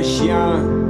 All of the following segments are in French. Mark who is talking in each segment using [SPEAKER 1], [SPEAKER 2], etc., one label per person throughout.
[SPEAKER 1] les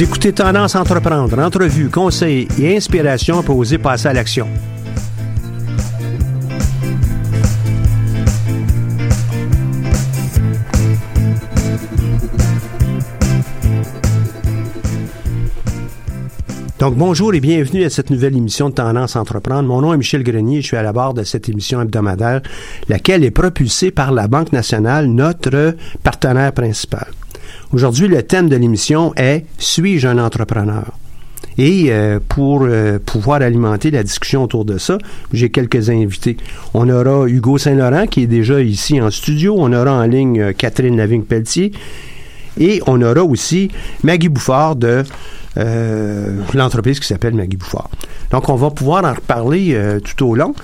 [SPEAKER 2] Écoutez Tendance Entreprendre, entrevue, conseils et inspiration pour oser passer à l'action. Donc, bonjour et bienvenue à cette nouvelle émission de Tendance Entreprendre. Mon nom est Michel Grenier, je suis à la barre de cette émission hebdomadaire, laquelle est propulsée par la Banque nationale, notre partenaire principal. Aujourd'hui, le thème de l'émission est Suis-je un entrepreneur? Et euh, pour euh, pouvoir alimenter la discussion autour de ça, j'ai quelques invités. On aura Hugo Saint-Laurent qui est déjà ici en studio. On aura en ligne euh, Catherine Lavigne-Pelletier. Et on aura aussi Maggie Bouffard de euh, l'entreprise qui s'appelle Maggie Bouffard. Donc, on va pouvoir en reparler euh, tout au long.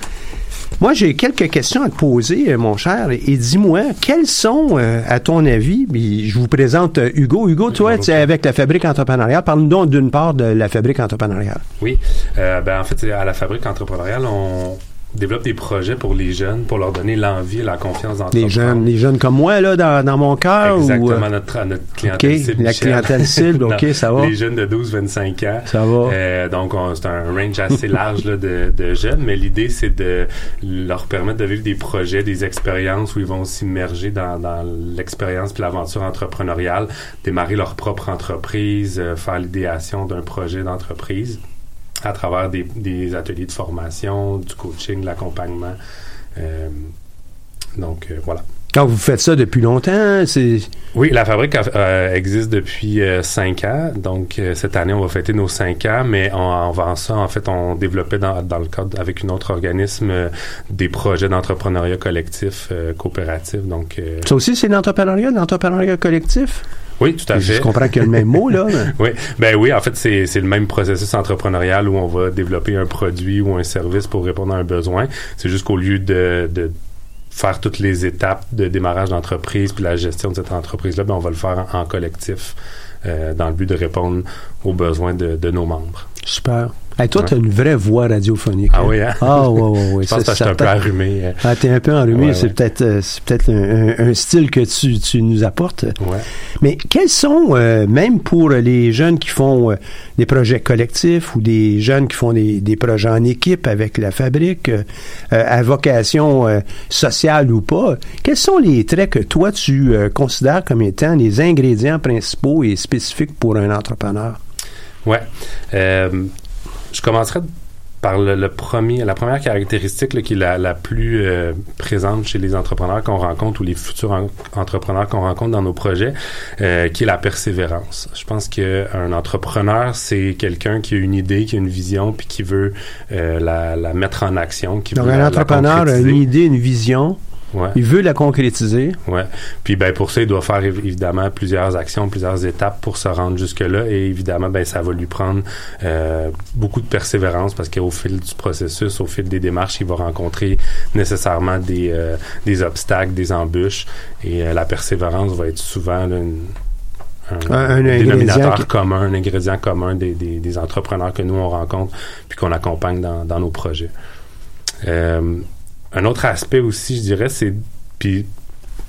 [SPEAKER 2] Moi, j'ai quelques questions à te poser, euh, mon cher, et, dis-moi, quels sont, euh, à ton avis, puis je vous présente euh, Hugo. Hugo, toi, tu es avec la Fabrique entrepreneuriale. Parle-nous donc d'une part de la Fabrique entrepreneuriale.
[SPEAKER 3] Oui, euh, ben en fait, à la fabrique entrepreneuriale, on développe des projets pour les jeunes, pour leur donner l'envie et la confiance d'entreprendre.
[SPEAKER 2] Les jeunes, les jeunes comme moi, là, dans, dans mon cœur?
[SPEAKER 3] Exactement,
[SPEAKER 2] Ou, euh,
[SPEAKER 3] notre, notre clientèle
[SPEAKER 2] OK,
[SPEAKER 3] cible.
[SPEAKER 2] la
[SPEAKER 3] Michel.
[SPEAKER 2] clientèle cible, OK, ça va.
[SPEAKER 3] Les jeunes de 12-25 ans.
[SPEAKER 2] Ça va.
[SPEAKER 3] Euh, donc, on- c'est un range assez large là, de, de jeunes, mais l'idée, c'est de leur permettre de vivre des projets, des expériences où ils vont s'immerger dans, dans l'expérience puis l'aventure entrepreneuriale, démarrer leur propre entreprise, euh, faire l'idéation d'un projet d'entreprise à travers des, des ateliers de formation, du coaching, de l'accompagnement. Euh, donc, euh, voilà.
[SPEAKER 2] Quand vous faites ça depuis longtemps, c'est...
[SPEAKER 3] Oui, la fabrique euh, existe depuis euh, cinq ans. Donc, euh, cette année, on va fêter nos cinq ans, mais en, en avant ça, en fait, on développait dans, dans le cadre avec une autre organisme euh, des projets d'entrepreneuriat collectif euh, coopératif. Donc, euh,
[SPEAKER 2] Ça aussi, c'est l'entrepreneuriat, l'entrepreneuriat collectif?
[SPEAKER 3] Oui, tout à fait.
[SPEAKER 2] Je comprends qu'il y a le même mot, là.
[SPEAKER 3] Oui, ben oui, en fait, c'est c'est le même processus entrepreneurial où on va développer un produit ou un service pour répondre à un besoin. C'est juste qu'au lieu de, de faire toutes les étapes de démarrage d'entreprise puis la gestion de cette entreprise-là, ben on va le faire en, en collectif euh, dans le but de répondre aux besoins de, de nos membres.
[SPEAKER 2] Super. Hey, toi, tu as une vraie voix radiophonique.
[SPEAKER 3] Ah oui, hein?
[SPEAKER 2] Ah, ouais, ouais, ouais.
[SPEAKER 3] Je pense
[SPEAKER 2] ça-
[SPEAKER 3] que je suis un peu arrumé. euh,
[SPEAKER 2] Ah, t'es un peu enrhumé,
[SPEAKER 3] Ouais,
[SPEAKER 2] c'est
[SPEAKER 3] ouais.
[SPEAKER 2] peut-être euh, c'est peut-être un, un- un style que tu, tu nous apportes.
[SPEAKER 3] ouais.
[SPEAKER 2] Mais quels sont, euh, même pour les jeunes qui font euh, des projets collectifs ou des jeunes qui font des, des projets en équipe avec la fabrique, à vocation sociale ou pas, quels sont les traits que toi tu considères comme étant les ingrédients principaux et spécifiques pour un entrepreneur?
[SPEAKER 3] Ouais. Je commencerai par le, le premier, la première caractéristique là, qui est la, la plus euh, présente chez les entrepreneurs qu'on rencontre ou les futurs en- entrepreneurs qu'on rencontre dans nos projets, euh, qui est la persévérance. Je pense qu'un entrepreneur, c'est quelqu'un qui a une idée, qui a une vision, puis qui veut euh, la, la mettre en action, qui
[SPEAKER 2] Donc,
[SPEAKER 3] veut
[SPEAKER 2] un entrepreneur a une idée, une vision.
[SPEAKER 3] Ouais.
[SPEAKER 2] Il veut la concrétiser.
[SPEAKER 3] Ouais. Puis ben pour ça, il doit faire évi- évidemment plusieurs actions, plusieurs étapes pour se rendre jusque là. Et évidemment, ben ça va lui prendre euh, beaucoup de persévérance parce qu'au fil du processus, au fil des démarches, il va rencontrer nécessairement des euh, des obstacles, des embûches. Et euh, la persévérance va être souvent là, une- un,
[SPEAKER 2] Un-
[SPEAKER 3] dénominateur
[SPEAKER 2] qui-
[SPEAKER 3] commun, un ingrédient commun des, des, des entrepreneurs que nous on rencontre puis qu'on accompagne dans, dans nos projets. Euh, un autre aspect aussi, je dirais, c'est puis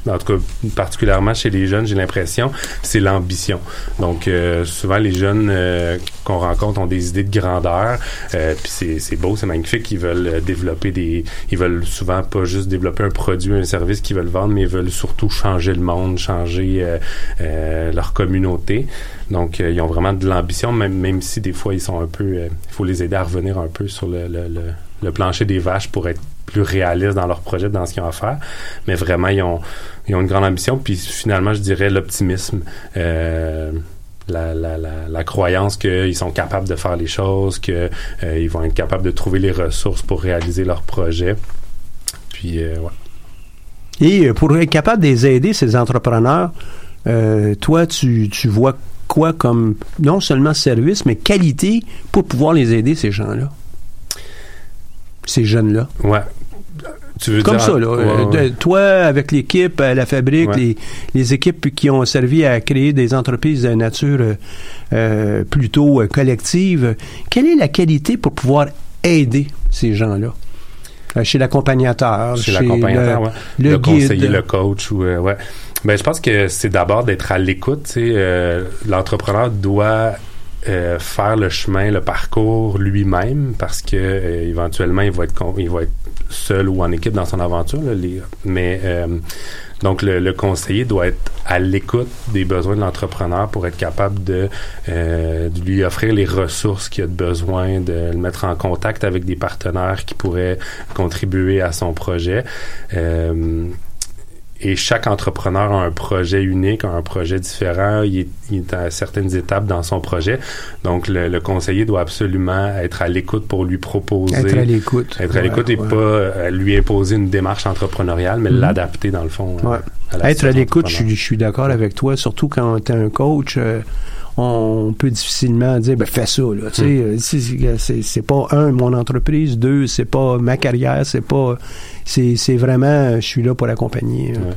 [SPEAKER 3] en tout cas particulièrement chez les jeunes, j'ai l'impression, c'est l'ambition. Donc euh, souvent les jeunes euh, qu'on rencontre ont des idées de grandeur, euh, puis c'est beau, c'est magnifique. Ils veulent euh, développer des, ils veulent souvent pas juste développer un produit, un service qu'ils veulent vendre, mais ils veulent surtout changer le monde, changer euh, euh, leur communauté. Donc ils ont vraiment de l'ambition, même même si des fois ils sont un peu, il faut les aider à revenir un peu sur le, le, le plancher des vaches pour être plus réalistes dans leur projet, dans ce qu'ils ont à faire. Mais vraiment, ils ont, ils ont une grande ambition. Puis finalement, je dirais l'optimisme. Euh, la, la, la, la croyance qu'ils sont capables de faire les choses, qu'ils euh, vont être capables de trouver les ressources pour réaliser leur projet. Puis, euh, ouais.
[SPEAKER 2] Et pour être capable de les aider, ces entrepreneurs, euh, toi, tu, tu vois quoi comme non seulement service, mais qualité pour pouvoir les aider, ces gens-là? Ces jeunes-là?
[SPEAKER 3] Ouais. Tu veux
[SPEAKER 2] Comme
[SPEAKER 3] dire-
[SPEAKER 2] ça, là.
[SPEAKER 3] Ouais,
[SPEAKER 2] Euh,
[SPEAKER 3] ouais.
[SPEAKER 2] toi, avec l'équipe la fabrique,
[SPEAKER 3] Ouais.
[SPEAKER 2] les, les équipes qui ont servi à créer des entreprises de nature euh, euh, plutôt collective, quelle est la qualité pour pouvoir aider ces gens-là? Chez l'accompagnateur,
[SPEAKER 3] chez
[SPEAKER 2] chez
[SPEAKER 3] l'accompagnateur,
[SPEAKER 2] le, le
[SPEAKER 3] conseiller, le coach ou euh, ouais. Ben je pense que c'est d'abord d'être à l'écoute. Euh, l'entrepreneur doit euh, faire le chemin, le parcours lui-même parce que euh, éventuellement il va être con- il va être seul ou en équipe dans son aventure. là, mais euh, donc le, le conseiller doit être à l'écoute des besoins de l'entrepreneur pour être capable de, euh, de lui offrir les ressources qu'il a de besoin, de le mettre en contact avec des partenaires qui pourraient contribuer à son projet. Euh, et chaque entrepreneur a un projet unique, a un projet différent. Il est, il est à certaines étapes dans son projet. Donc, le, le conseiller doit absolument être à l'écoute pour lui proposer.
[SPEAKER 2] Être à l'écoute.
[SPEAKER 3] Être à
[SPEAKER 2] Ouais,
[SPEAKER 3] l'écoute et
[SPEAKER 2] ouais.
[SPEAKER 3] pas euh, lui imposer une démarche entrepreneuriale, mais
[SPEAKER 2] Mhm.
[SPEAKER 3] l'adapter dans le fond. euh,
[SPEAKER 2] Ouais.
[SPEAKER 3] à
[SPEAKER 2] Être à l'écoute, je je suis d'accord avec toi, surtout quand tu es un coach. euh, on peut difficilement dire ben fais ça là tu sais
[SPEAKER 3] Hmm.
[SPEAKER 2] euh, c'est- pas un mon entreprise deux c'est pas ma carrière c'est pas c'est c'est vraiment je suis là pour accompagner euh.
[SPEAKER 3] Ouais.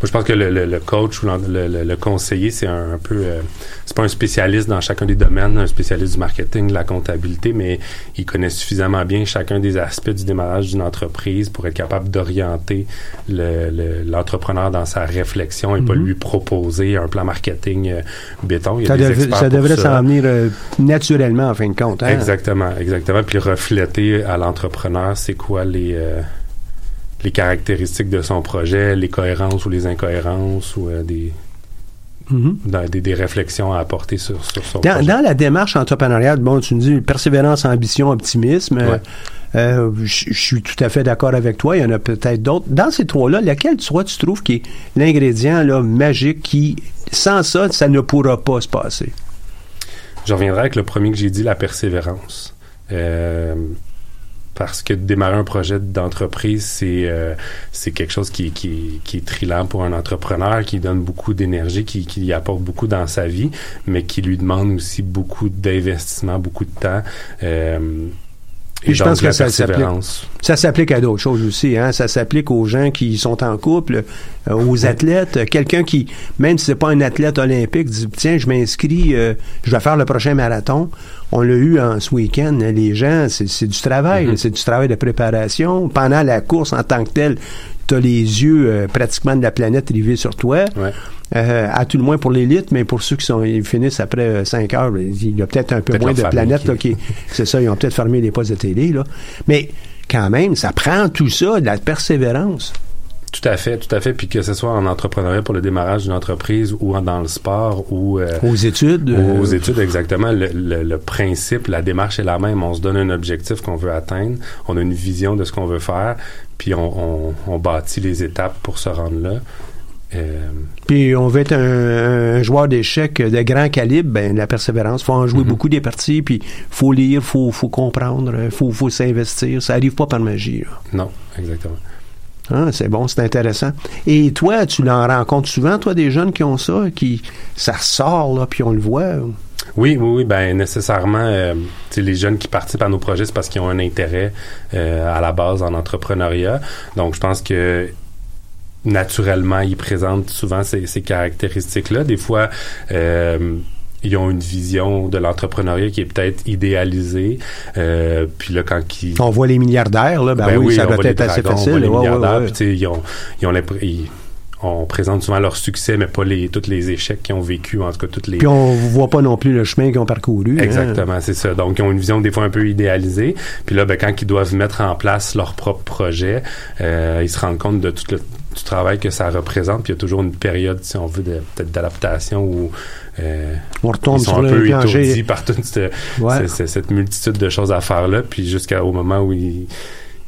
[SPEAKER 3] Moi, je pense que le, le- le coach ou le, le- le conseiller, c'est un, un peu, euh, c'est pas un spécialiste dans chacun des domaines, un spécialiste du marketing, de la comptabilité, mais il connaît suffisamment bien chacun des aspects du démarrage d'une entreprise pour être capable d'orienter le- le- l'entrepreneur dans sa réflexion et pas
[SPEAKER 2] Mhm.
[SPEAKER 3] lui proposer un plan marketing euh, béton. Il y a
[SPEAKER 2] ça,
[SPEAKER 3] des
[SPEAKER 2] dev-
[SPEAKER 3] experts
[SPEAKER 2] ça
[SPEAKER 3] pour
[SPEAKER 2] devrait s'en venir euh, naturellement en fin de compte hein?
[SPEAKER 3] Exactement, exactement. Puis refléter à l'entrepreneur, c'est quoi les euh, les caractéristiques de son projet, les cohérences ou les incohérences ou euh, des,
[SPEAKER 2] Mhm.
[SPEAKER 3] dans- des des réflexions à apporter sur, sur son
[SPEAKER 2] Dans,
[SPEAKER 3] projet.
[SPEAKER 2] dans la démarche entrepreneuriale, bon, tu me dis persévérance, ambition, optimisme. euh,
[SPEAKER 3] Ouais.
[SPEAKER 2] euh, je suis tout à fait d'accord avec toi. Il y en a peut-être d'autres. Dans ces trois-là, laquelle toi tu trouves qui est l'ingrédient là, magique qui, sans ça, ça ne pourra pas se passer?
[SPEAKER 3] Je reviendrai avec le premier que j'ai dit, la persévérance. Euh, parce que démarrer un projet d'entreprise, c'est euh, c'est quelque chose qui, qui, qui est trilant pour un entrepreneur, qui donne beaucoup d'énergie, qui, qui apporte beaucoup dans sa vie, mais qui lui demande aussi beaucoup d'investissement, beaucoup de temps. Euh,
[SPEAKER 2] Et je
[SPEAKER 3] donc,
[SPEAKER 2] pense que ça s'applique. Ça s'applique à d'autres choses aussi. Hein? Ça s'applique aux gens qui sont en couple, euh, aux athlètes. Euh, Quelqu'un qui, même si c'est pas un athlète olympique, dit tiens, je m'inscris, euh, je vais faire le prochain marathon. On l'a eu en ce week-end. Les gens, c'est du travail,
[SPEAKER 3] Mhm.
[SPEAKER 2] c'est du travail de préparation. Pendant la course en tant que telle, tu as les yeux euh, pratiquement de la planète rivés sur toi.
[SPEAKER 3] Ouais.
[SPEAKER 2] Euh, à tout le moins pour l'élite, mais pour ceux qui sont ils finissent après 5 heures, ben, il y a peut-être un peu moins de planètes
[SPEAKER 3] qui,
[SPEAKER 2] c'est ça, ils ont peut-être fermé les postes de télé, là. Mais quand même, ça prend tout ça, de la persévérance.
[SPEAKER 3] Tout à fait, tout à fait. Puis que ce soit en entrepreneuriat pour le démarrage d'une entreprise ou en- dans le sport ou euh,
[SPEAKER 2] Aux études. euh,
[SPEAKER 3] aux études, exactement. Le, le- le principe, la démarche est la même. On se donne un objectif qu'on veut atteindre. On a une vision de ce qu'on veut faire. Puis on, on, on bâtit les étapes pour se rendre là. Euh,
[SPEAKER 2] Puis on veut être un, un joueur d'échecs de grand calibre, ben la persévérance. faut en jouer
[SPEAKER 3] Mhm.
[SPEAKER 2] beaucoup des parties, puis faut lire, faut faut comprendre, faut faut s'investir. Ça arrive pas par magie. là.
[SPEAKER 3] non, exactement.
[SPEAKER 2] Hein, c'est bon, c'est intéressant. Et toi, tu l'en rencontres souvent, toi, des jeunes qui ont ça, qui ça ressort là, puis on le voit.
[SPEAKER 3] Oui, oui, oui, ben nécessairement, euh, les jeunes qui participent à nos projets, c'est parce qu'ils ont un intérêt euh, à la base en entrepreneuriat. Donc, je pense que naturellement, ils présentent souvent ces, ces caractéristiques-là. Des fois, euh, ils ont une vision de l'entrepreneuriat qui est peut-être idéalisée. Euh, puis là, quand ils...
[SPEAKER 2] On voit les milliardaires là, ben, oui, ça
[SPEAKER 3] on
[SPEAKER 2] doit être assez
[SPEAKER 3] on
[SPEAKER 2] facile.
[SPEAKER 3] voit les
[SPEAKER 2] ouais,
[SPEAKER 3] milliardaires,
[SPEAKER 2] ouais.
[SPEAKER 3] puis tu sais, ils ont, ils ont ils- on présente souvent leur succès, mais pas les tous les échecs qu'ils ont vécu, en tout cas toutes les
[SPEAKER 2] Puis on voit pas non plus le chemin qu'ils ont parcouru. hein.
[SPEAKER 3] Exactement, c'est ça. Donc, ils ont une vision des fois un peu idéalisée. Puis là, ben, quand ils doivent mettre en place leur propre projet, euh, ils se rendent compte de tout le du travail que ça représente. Puis il y a toujours une période, si on veut, peut-être d'adaptation où euh,
[SPEAKER 2] On retombe
[SPEAKER 3] ils sont
[SPEAKER 2] sur
[SPEAKER 3] un peu étourdis par toute cette,
[SPEAKER 2] Ouais.
[SPEAKER 3] cette- cette- cette multitude de choses à faire là. Puis jusqu'au moment où ils,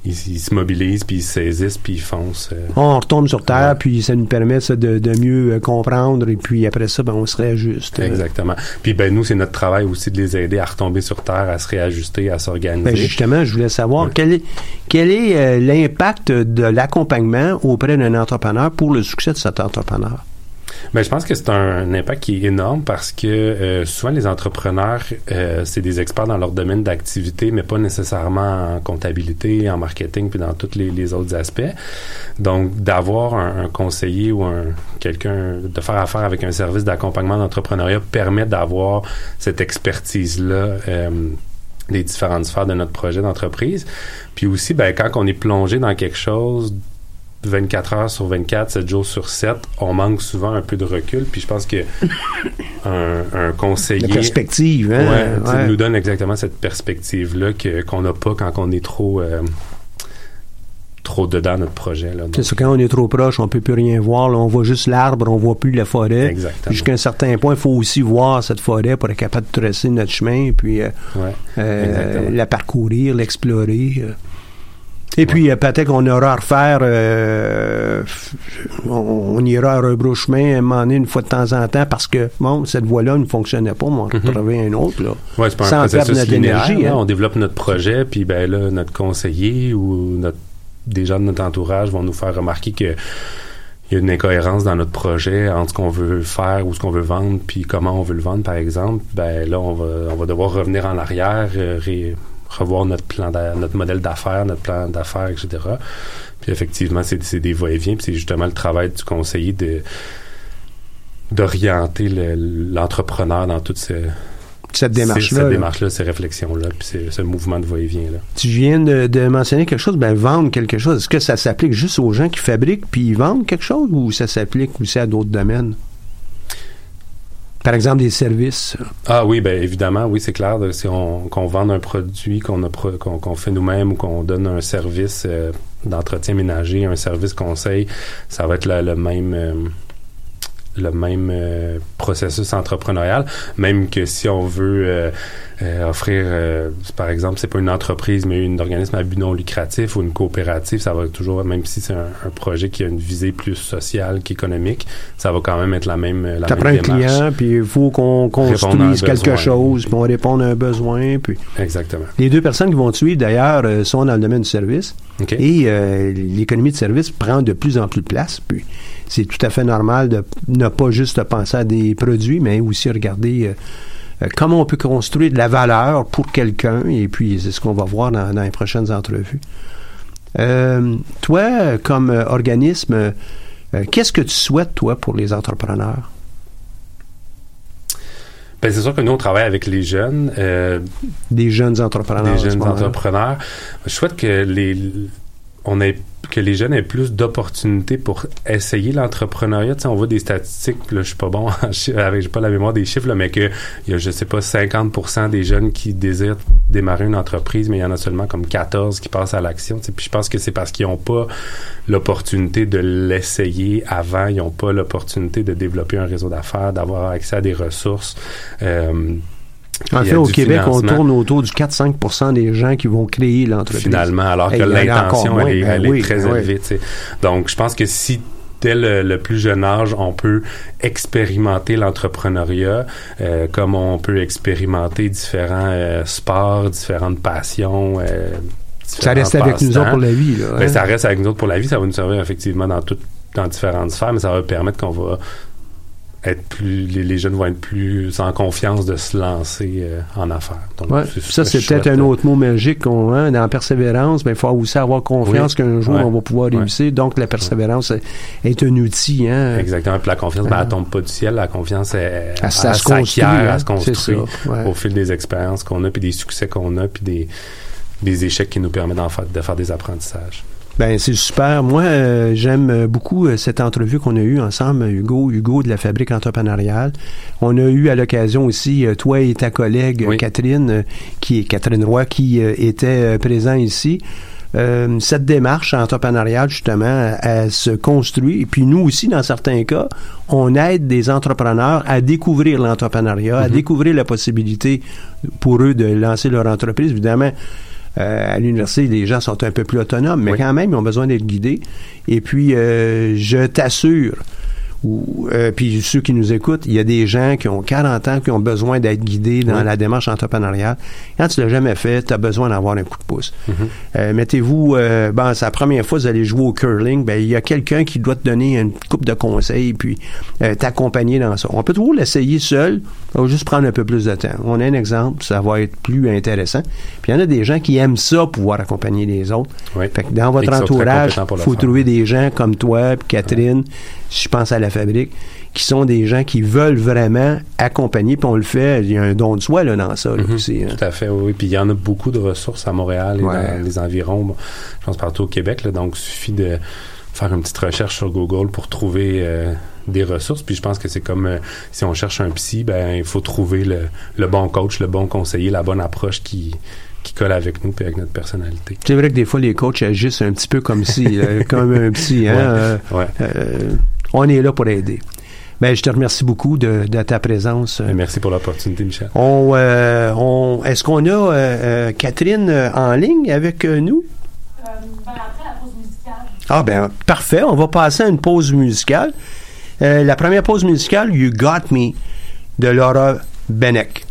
[SPEAKER 3] ils, ils se mobilisent, puis ils se saisissent, puis ils foncent. euh.
[SPEAKER 2] On retombe sur terre,
[SPEAKER 3] Ouais.
[SPEAKER 2] puis ça nous permet ça, de, de mieux euh, comprendre, et puis après ça, ben, on se réajuste. Euh,
[SPEAKER 3] Exactement. Puis ben nous, c'est notre travail aussi de les aider à retomber sur terre, à se réajuster, à s'organiser.
[SPEAKER 2] Ben, justement, je voulais savoir
[SPEAKER 3] Ouais.
[SPEAKER 2] quel est, quel est euh, l'impact de l'accompagnement auprès d'un entrepreneur pour le succès de cet entrepreneur?
[SPEAKER 3] Ben, je pense que c'est un, impact qui est énorme parce que euh, souvent les entrepreneurs, euh, c'est des experts dans leur domaine d'activité, mais pas nécessairement en comptabilité, en marketing, puis dans tous les, autres aspects. Donc, d'avoir un, un conseiller ou un quelqu'un, de faire affaire avec un service d'accompagnement d'entrepreneuriat permet d'avoir cette expertise-là. euh, des différentes sphères de notre projet d'entreprise. Puis aussi, ben, quand on est plongé dans quelque chose 24 heures sur 24, 7 jours sur 7, on manque souvent un peu de recul. Puis je pense que un, un conseiller
[SPEAKER 2] La perspective, hein?
[SPEAKER 3] ouais,
[SPEAKER 2] ouais.
[SPEAKER 3] nous donne exactement cette perspective-là qu'on n'a pas quand on est trop, euh, trop dedans notre projet.
[SPEAKER 2] C'est ça, quand on est trop proche, on peut plus rien voir. là, on voit juste l'arbre, on voit plus la forêt. Jusqu'à un certain point, il faut aussi voir cette forêt pour être capable de tracer notre chemin, puis euh,
[SPEAKER 3] Ouais.
[SPEAKER 2] euh, la parcourir, l'explorer. Et puis, euh, peut-être qu'on aura à refaire, euh, on, on ira à rebrouche-chemin à un moment donné, une fois de temps en temps, parce que, bon, cette voie-là ne fonctionnait pas, mais on va
[SPEAKER 3] Mhm.
[SPEAKER 2] trouver un autre, là.
[SPEAKER 3] Ouais, c'est pas
[SPEAKER 2] Sans
[SPEAKER 3] un processus
[SPEAKER 2] notre
[SPEAKER 3] linéaire.
[SPEAKER 2] énergie, hein.
[SPEAKER 3] On développe notre projet, puis ben là, notre conseiller ou notre, des gens de notre entourage vont nous faire remarquer que il y a une incohérence dans notre projet entre ce qu'on veut faire ou ce qu'on veut vendre, puis comment on veut le vendre, par exemple. Ben là, on va, on va devoir revenir en arrière, euh, ré- revoir notre plan, notre modèle d'affaires, notre plan d'affaires, etc. Puis effectivement, c'est des va-et-vient, puis c'est justement le travail du conseiller de d'orienter le- l'entrepreneur dans toute ce,
[SPEAKER 2] Cette démarche-là.
[SPEAKER 3] cette
[SPEAKER 2] là.
[SPEAKER 3] démarche-là, ces réflexions-là, puis ce mouvement de va-et-vient-là.
[SPEAKER 2] Tu viens de, de mentionner quelque chose, ben vendre quelque chose. Est-ce que ça s'applique juste aux gens qui fabriquent puis ils vendent quelque chose ou ça s'applique aussi à d'autres domaines? Par exemple, des services.
[SPEAKER 3] Ah oui, ben évidemment, oui, c'est clair. Si on qu'on vend un produit qu'on a qu'on qu'on fait nous-mêmes ou qu'on donne un service euh, d'entretien ménager, un service conseil, ça va être le même euh, le même euh, processus entrepreneurial, même que si on veut euh, offrir, euh, par exemple, c'est pas une entreprise, mais un organisme à but non lucratif ou une coopérative, ça va toujours, même si c'est un, un projet qui a une visée plus sociale qu'économique, ça va quand même être la même la
[SPEAKER 2] Tu
[SPEAKER 3] même
[SPEAKER 2] prends un
[SPEAKER 3] démarche.
[SPEAKER 2] client, puis il faut qu'on construise quelque
[SPEAKER 3] besoin.
[SPEAKER 2] chose, puis on répond à un besoin. Puis
[SPEAKER 3] Exactement.
[SPEAKER 2] les deux personnes qui vont te suivre, d'ailleurs, euh, sont dans le domaine du service. Et euh, l'économie de service prend de plus en plus de place. Puis c'est tout à fait normal de ne pas juste penser à des produits, mais aussi regarder euh, comment on peut construire de la valeur pour quelqu'un? Et puis c'est ce qu'on va voir dans, dans les prochaines entrevues. Euh, toi, comme euh, organisme, qu'est-ce que tu souhaites, toi, pour les entrepreneurs?
[SPEAKER 3] Ben, c'est sûr que nous, on travaille avec les jeunes,
[SPEAKER 2] Des jeunes entrepreneurs.
[SPEAKER 3] des jeunes entrepreneurs. Je souhaite que les... on ait que les jeunes aient plus d'opportunités pour essayer l'entrepreneuriat. Tu sais, on voit des statistiques, là, je suis pas bon, avec j'ai pas la mémoire des chiffres, là, mais que il y a, je sais pas, 50% des jeunes qui désirent démarrer une entreprise, mais il y en a seulement comme 14 qui passent à l'action. Puis je pense que c'est parce qu'ils n'ont pas l'opportunité de l'essayer avant, ils n'ont pas l'opportunité de développer un réseau d'affaires, d'avoir accès à des ressources. Euh,
[SPEAKER 2] En fait, au Québec, on tourne autour du 4-5% des gens qui vont créer l'entreprise.
[SPEAKER 3] finalement, alors que l'intention, elle, est,
[SPEAKER 2] Ben
[SPEAKER 3] elle est
[SPEAKER 2] oui,
[SPEAKER 3] très
[SPEAKER 2] ben oui.
[SPEAKER 3] élevée. tu sais. Donc, je pense que si dès le, le plus jeune âge, on peut expérimenter l'entrepreneuriat, euh, comme on peut expérimenter différents euh, sports, différentes passions. euh,
[SPEAKER 2] Ça reste avec nous autres pour la vie. Là,
[SPEAKER 3] Ben,
[SPEAKER 2] hein?
[SPEAKER 3] ça reste avec nous autres pour la vie. Ça va nous servir effectivement dans toutes dans différentes sphères, mais ça va permettre qu'on va être plus les, les jeunes vont être plus en confiance de se lancer euh, en affaires. Donc,
[SPEAKER 2] Ouais.
[SPEAKER 3] c'est-
[SPEAKER 2] Ça, c'est peut-être un autre mot magique qu'on hein, dans la persévérance, mais il faut aussi avoir confiance
[SPEAKER 3] Oui.
[SPEAKER 2] qu'un jour
[SPEAKER 3] Ouais.
[SPEAKER 2] on va pouvoir
[SPEAKER 3] Ouais.
[SPEAKER 2] réussir. Donc la persévérance est- un outil. Hein.
[SPEAKER 3] Exactement. Puis la confiance, ben, elle tombe pas du ciel. La confiance, elle,
[SPEAKER 2] Elle-
[SPEAKER 3] s'acquiert,
[SPEAKER 2] construit,
[SPEAKER 3] elle
[SPEAKER 2] hein.
[SPEAKER 3] se construit
[SPEAKER 2] ça, ouais.
[SPEAKER 3] au fil des expériences qu'on a, puis des succès qu'on a, puis des, des échecs qui nous permettent de faire des apprentissages.
[SPEAKER 2] Ben c'est super. Moi, euh, j'aime beaucoup euh, cette entrevue qu'on a eue ensemble, Hugo, Hugo de la Fabrique entrepreneuriale. On a eu à l'occasion aussi euh, toi et ta collègue
[SPEAKER 3] Oui.
[SPEAKER 2] Catherine, qui est Catherine Roy, qui était présent ici. Euh, cette démarche entrepreneuriale, justement, elle se construit. Et puis nous aussi, dans certains cas, on aide des entrepreneurs à découvrir l'entrepreneuriat, à découvrir la possibilité pour eux de lancer leur entreprise. Évidemment, à l'université, les gens sont un peu plus autonomes, mais
[SPEAKER 3] Oui.
[SPEAKER 2] quand même, ils ont besoin d'être guidés. Et puis, euh, je t'assure, ou euh, puis ceux qui nous écoutent, il y a des gens qui ont 40 ans qui ont besoin d'être guidés dans
[SPEAKER 3] Oui.
[SPEAKER 2] la démarche entrepreneuriale. Quand tu l'as jamais fait, tu as besoin d'avoir un coup de pouce.
[SPEAKER 3] Mm-hmm.
[SPEAKER 2] Euh, Mettez-vous, euh, bon, c'est la première fois que vous allez jouer au curling, ben il y a quelqu'un qui doit te donner une coupe de conseils puis euh, t'accompagner dans ça. On peut toujours l'essayer seul, on va juste prendre un peu plus de temps. On a un exemple, ça va être plus intéressant. Puis il y en a des gens qui aiment ça pouvoir accompagner les autres.
[SPEAKER 3] Oui.
[SPEAKER 2] Fait que dans votre entourage, il faut
[SPEAKER 3] faire.
[SPEAKER 2] trouver des gens comme toi, puis Catherine, si je pense à la fabrique, qui sont des gens qui veulent vraiment accompagner, puis on le fait, il y a un don de soi là, dans ça là,
[SPEAKER 3] Mhm.
[SPEAKER 2] aussi. hein.
[SPEAKER 3] Tout à fait, oui. Puis il y en a beaucoup de ressources à Montréal et
[SPEAKER 2] Ouais.
[SPEAKER 3] dans les environs. Bon, je pense partout au Québec. Là, donc, il suffit de faire une petite recherche sur Google pour trouver euh, des ressources. Puis je pense que c'est comme euh, si on cherche un psy, ben il faut trouver le, le bon coach, le bon conseiller, la bonne approche qui qui colle avec nous et avec notre personnalité.
[SPEAKER 2] C'est vrai que des fois, les coachs agissent un petit peu comme si, euh, comme un petit. Hein,
[SPEAKER 3] Ouais. Ouais.
[SPEAKER 2] On est là pour aider. Ben, je te remercie beaucoup de, de ta présence.
[SPEAKER 3] Et merci pour l'opportunité, Michel.
[SPEAKER 2] On, euh, on, est-ce qu'on a euh, euh, Catherine en ligne avec euh, nous? Ah ben parfait, on va passer à une pause musicale. Euh, la première pause musicale, You Got Me, de Laura Benek.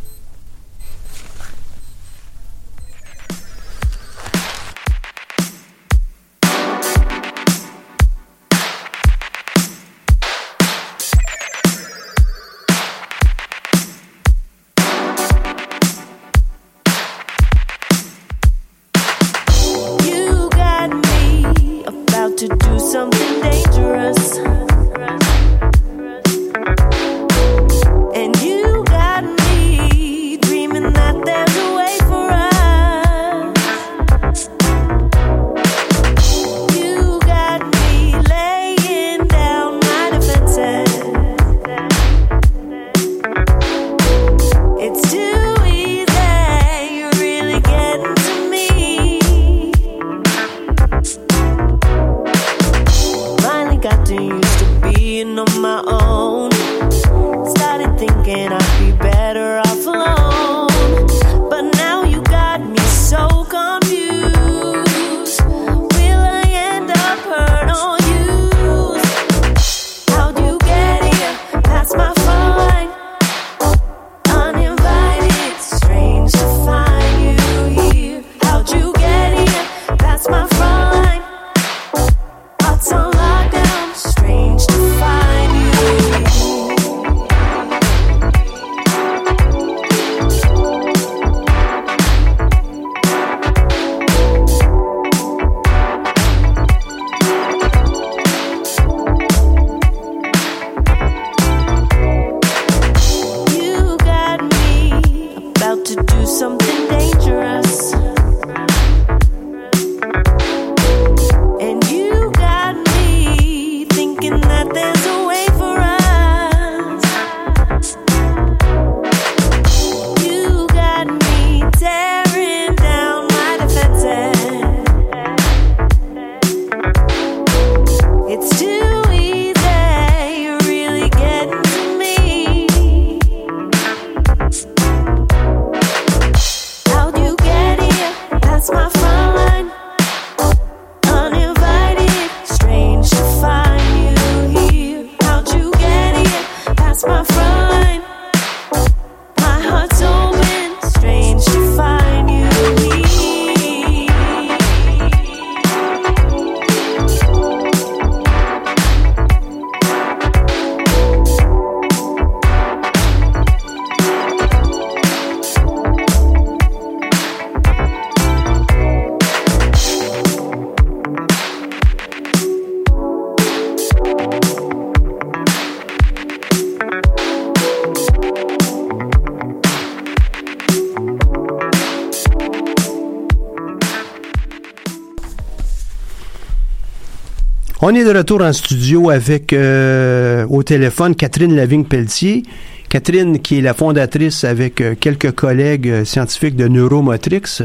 [SPEAKER 2] On est de retour en studio avec euh, au téléphone Catherine Lavigne-Pelletier. Catherine qui est la fondatrice avec euh, quelques collègues euh, scientifiques de Neuromotrix.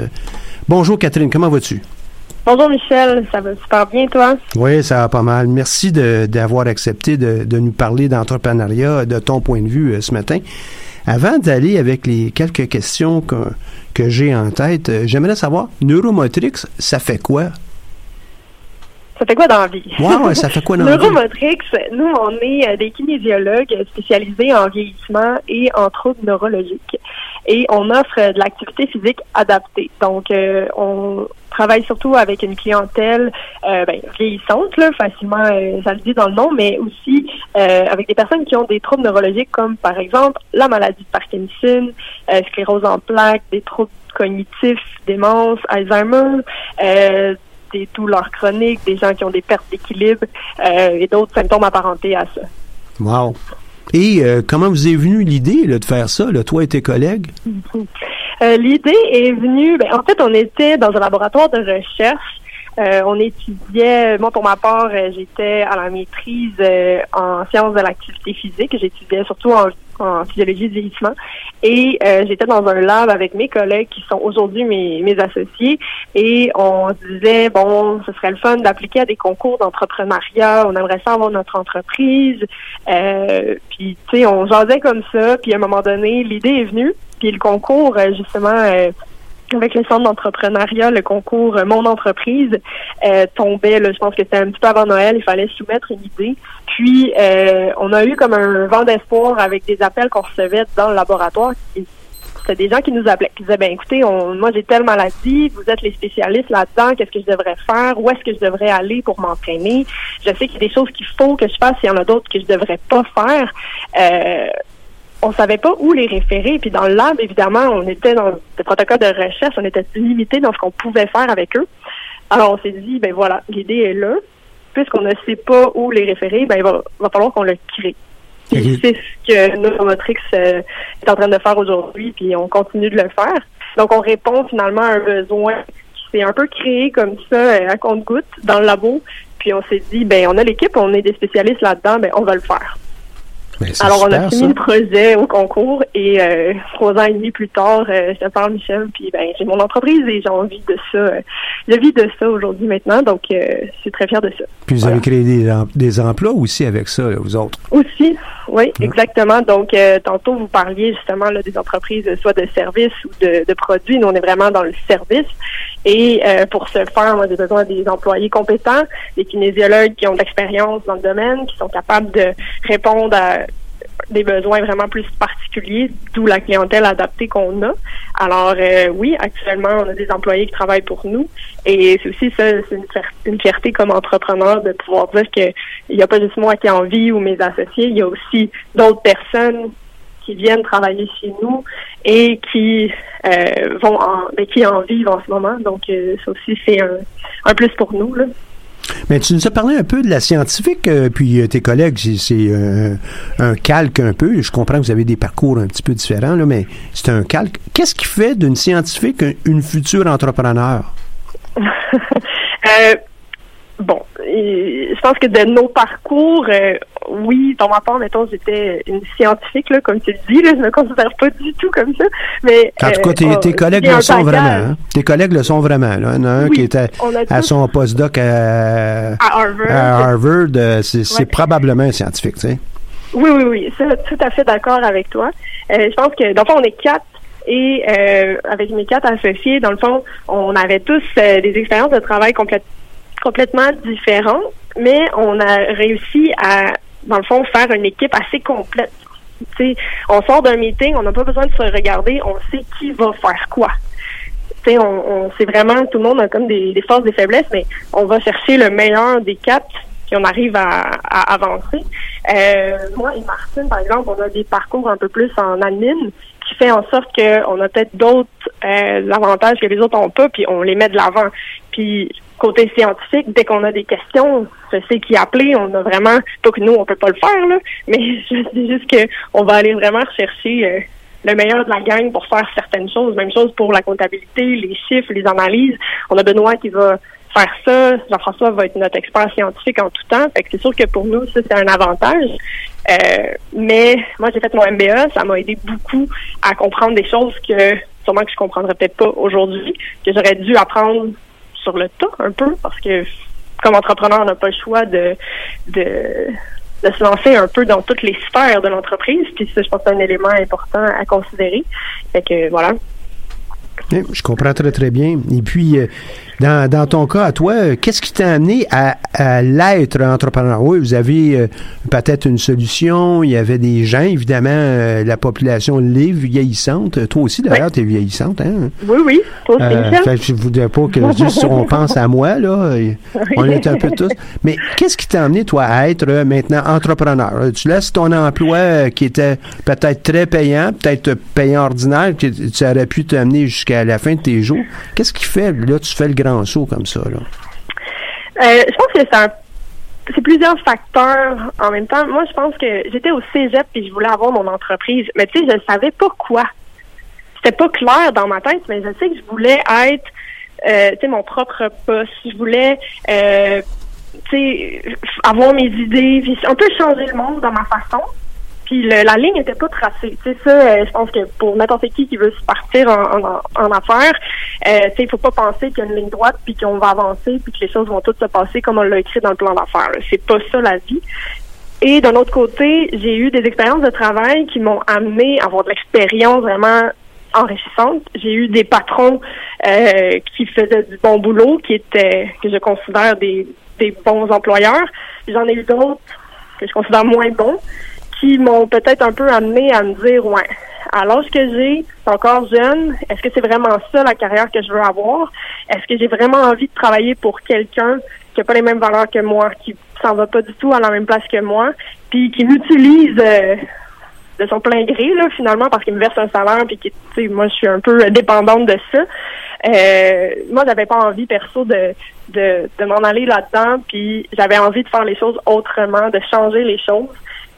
[SPEAKER 2] Bonjour Catherine, comment vas-tu?
[SPEAKER 4] Bonjour Michel, ça va super bien toi?
[SPEAKER 2] Oui, ça va pas mal. Merci d'avoir accepté de, de nous parler d'entrepreneuriat de ton point de vue ce matin. Avant d'aller avec les quelques questions que, que j'ai en tête, j'aimerais savoir, Neuromotrix, ça fait quoi?
[SPEAKER 4] Ça fait quoi dans la vie?
[SPEAKER 2] Ça fait quoi dans la vie?
[SPEAKER 4] Neuromotrix, nous, on est euh, des kinésiologues spécialisés en vieillissement et en troubles neurologiques. Et on offre de l'activité physique adaptée. Donc, euh, on travaille surtout avec une clientèle euh, ben, vieillissante, là, facilement, euh, ça le dit dans le nom, mais aussi avec des personnes qui ont des troubles neurologiques comme, par exemple, la maladie de Parkinson, sclérose en plaques, des troubles cognitifs, démence, Alzheimer, des douleurs chroniques, des gens qui ont des pertes d'équilibre euh, et d'autres symptômes apparentés à ça.
[SPEAKER 2] Wow. Et euh, comment vous est venue l'idée de faire ça, là, toi et tes collègues?
[SPEAKER 4] Euh, L'idée est venue, ben, en fait, on était dans un laboratoire de recherche. Euh, on étudiait, moi pour ma part, j'étais à la maîtrise en sciences de l'activité physique. J'étudiais surtout en, en physiologie du vieillissement. Et euh, j'étais dans un lab avec mes collègues qui sont aujourd'hui mes, mes associés. Et on disait, bon, ce serait le fun d'appliquer à des concours d'entrepreneuriat. On aimerait ça avoir notre entreprise. Euh, puis, tu sais, on jasait comme ça. Puis à un moment donné, l'idée est venue. Puis le concours, euh, justement, euh, avec le centre d'entrepreneuriat, le concours euh, Mon entreprise euh, tombait, là, je pense que c'était un petit peu avant Noël, il fallait soumettre une idée. Puis euh, on a eu comme un vent d'espoir avec des appels qu'on recevait dans le laboratoire. C'était des gens qui nous appelaient, qui disaient ben écoutez, on, moi j'ai telle maladie, vous êtes les spécialistes là-dedans, qu'est-ce que je devrais faire, où est-ce que je devrais aller pour m'entraîner? Je sais qu'il y a des choses qu'il faut que je fasse, il y en a d'autres que je devrais pas faire. Euh, on savait pas où les référer. Puis dans le lab, évidemment, on était dans le protocole de recherche, on était limité dans ce qu'on pouvait faire avec eux. Alors on s'est dit, ben voilà, l'idée est là. Puisqu'on ne sait pas où les référer, ben il va, va falloir qu'on le crée. C'est ce que Neuromotrix euh, est en train de faire aujourd'hui, puis on continue de le faire. Donc on répond finalement à un besoin qui s'est un peu créé comme ça euh, à compte-goutte dans le labo. Puis on s'est dit, ben on a l'équipe, on est des spécialistes là-dedans, ben on va le faire.
[SPEAKER 2] Ben,
[SPEAKER 4] Alors, on a fini
[SPEAKER 2] ça.
[SPEAKER 4] le projet au concours et euh, trois ans et demi plus tard, euh, je parle, Michel, puis ben, j'ai mon entreprise et j'ai envie de ça. euh, je vis de ça aujourd'hui maintenant, donc euh, je suis très fière de ça.
[SPEAKER 2] Puis vous avez créé des, des emplois aussi avec ça, là, vous autres.
[SPEAKER 4] Aussi, oui, exactement. Donc, euh, tantôt, vous parliez justement là, des entreprises, soit de services ou de, de produits. Nous, on est vraiment dans le service. Et euh, pour ce faire, moi, j'ai besoin des employés compétents, des kinésiologues qui ont de l'expérience dans le domaine, qui sont capables de répondre à des besoins vraiment plus particuliers, d'où la clientèle adaptée qu'on a. Alors euh, oui, actuellement, on a des employés qui travaillent pour nous et c'est aussi ça, c'est une, fier- une fierté comme entrepreneur de pouvoir dire que il n'y a pas juste moi qui en vis ou mes associés, il y a aussi d'autres personnes qui viennent travailler chez nous et qui euh, vont en, ben, qui en vivent en ce moment. Donc euh, ça aussi c'est un, un plus pour nous là.
[SPEAKER 2] Mais tu nous as parlé un peu de la scientifique, euh, puis tes collègues, c'est- un calque un peu. Je comprends que vous avez des parcours un petit peu différents, là, mais c'est un calque. Qu'est-ce qui fait d'une scientifique un- une future entrepreneur?
[SPEAKER 4] Bon, et je pense que de nos parcours, euh, oui, dans ma part, mettons, j'étais une scientifique, là, comme tu le dis, là, je me considère pas du tout comme ça, mais...
[SPEAKER 2] En tout cas, tes,
[SPEAKER 4] euh,
[SPEAKER 2] tes collègues le sont vraiment. hein? Tes collègues le sont vraiment. Là. Il y en a un
[SPEAKER 4] Oui,
[SPEAKER 2] qui était à son postdoc à,
[SPEAKER 4] à Harvard.
[SPEAKER 2] à Harvard. euh, C'est
[SPEAKER 4] Ouais.
[SPEAKER 2] probablement un scientifique, tu sais.
[SPEAKER 4] Oui, oui, oui, ça, tout à fait d'accord avec toi. Euh, je pense que, dans le fond, on est quatre et euh, avec mes quatre associés, dans le fond, on avait tous euh, des expériences de travail complète- complètement différentes, mais on a réussi à, dans le fond, faire une équipe assez complète. On sort d'un meeting, on n'a pas besoin de se regarder, on sait qui va faire quoi. On, sait vraiment, tout le monde a comme des, des forces, des faiblesses, mais on va chercher le meilleur des quatre puis on arrive à, avancer. Euh, moi et Martine, par exemple, on a des parcours un peu plus en admin qui fait en sorte qu'on a peut-être d'autres euh, avantages que les autres n'ont pas, puis on les met de l'avant. Puis côté scientifique, dès qu'on a des questions, je sais qui appeler. On a vraiment, pas que nous, on peut pas le faire, là, mais je dis juste que on va aller vraiment rechercher euh, le meilleur de la gang pour faire certaines choses. Même chose pour la comptabilité, les chiffres, les analyses. On a Benoît qui va faire ça. Jean-François va être notre expert scientifique en tout temps. Fait que c'est sûr que pour nous, ça, c'est un avantage. Euh, mais moi, j'ai fait mon MBA. Ça m'a aidé beaucoup à comprendre des choses que sûrement que je comprendrais peut-être pas aujourd'hui, que j'aurais dû apprendre sur le tas un peu parce que comme entrepreneur, on n'a pas le choix de, de, de se lancer un peu dans toutes les sphères de l'entreprise. Puis ça, je pense que c'est un élément important à considérer. Fait que voilà.
[SPEAKER 2] Oui, Je comprends très, très bien. Et puis, euh, dans, dans ton cas, à toi, euh, qu'est-ce qui t'a amené à, à l'être entrepreneur? Oui, vous avez euh, peut-être une solution, il y avait des gens, évidemment, la population est vieillissante. Toi aussi, d'ailleurs, tu es vieillissante, hein?
[SPEAKER 4] Oui, oui. Toi aussi,
[SPEAKER 2] Euh, je voudrais pas que juste on pense à moi, là. On est un peu tous. Mais qu'est-ce qui t'a amené, toi, à être maintenant entrepreneur? Tu laisses ton emploi qui était peut-être très payant, peut-être payant ordinaire, que tu aurais pu t'amener jusqu'à la fin de tes jours. Qu'est-ce qui fait, là, tu fais le grand saut comme ça, là?
[SPEAKER 4] Euh, je pense que c'est plusieurs facteurs en même temps. Moi, je pense que j'étais au cégep et je voulais avoir mon entreprise, mais tu sais, je ne savais pas quoi. C'était pas clair dans ma tête, mais je sais que je voulais être, euh, tu sais, mon propre boss. Je voulais, euh, tu sais, avoir mes idées, puis un peu changer le monde dans ma façon. Puis la ligne était pas tracée. Sais, ça, euh, je pense que pour n'importe qui qui veut se partir en, en, en affaires, euh, il faut pas penser qu'il y a une ligne droite puis qu'on va avancer puis que les choses vont toutes se passer comme on l'a écrit dans le plan d'affaires. C'est pas ça la vie. Et d'un autre côté, j'ai eu des expériences de travail qui m'ont amené à avoir de l'expérience vraiment enrichissante. J'ai eu des patrons euh, qui faisaient du bon boulot, qui étaient que je considère des bons employeurs. J'en ai eu d'autres que je considère moins bons, qui m'ont peut-être un peu amené à me dire ouais, à l'âge que j'ai, c'est encore jeune, est-ce que c'est vraiment ça la carrière que je veux avoir? Est-ce que j'ai vraiment envie de travailler pour quelqu'un qui n'a pas les mêmes valeurs que moi, qui s'en va pas du tout à la même place que moi, puis qui m'utilise euh, de son plein gré, là, finalement, parce qu'il me verse un salaire, puis sais, moi, je suis un peu dépendante de ça. Euh, moi, j'avais pas envie, perso, de, de, de m'en aller là-dedans, puis j'avais envie de faire les choses autrement, de changer les choses.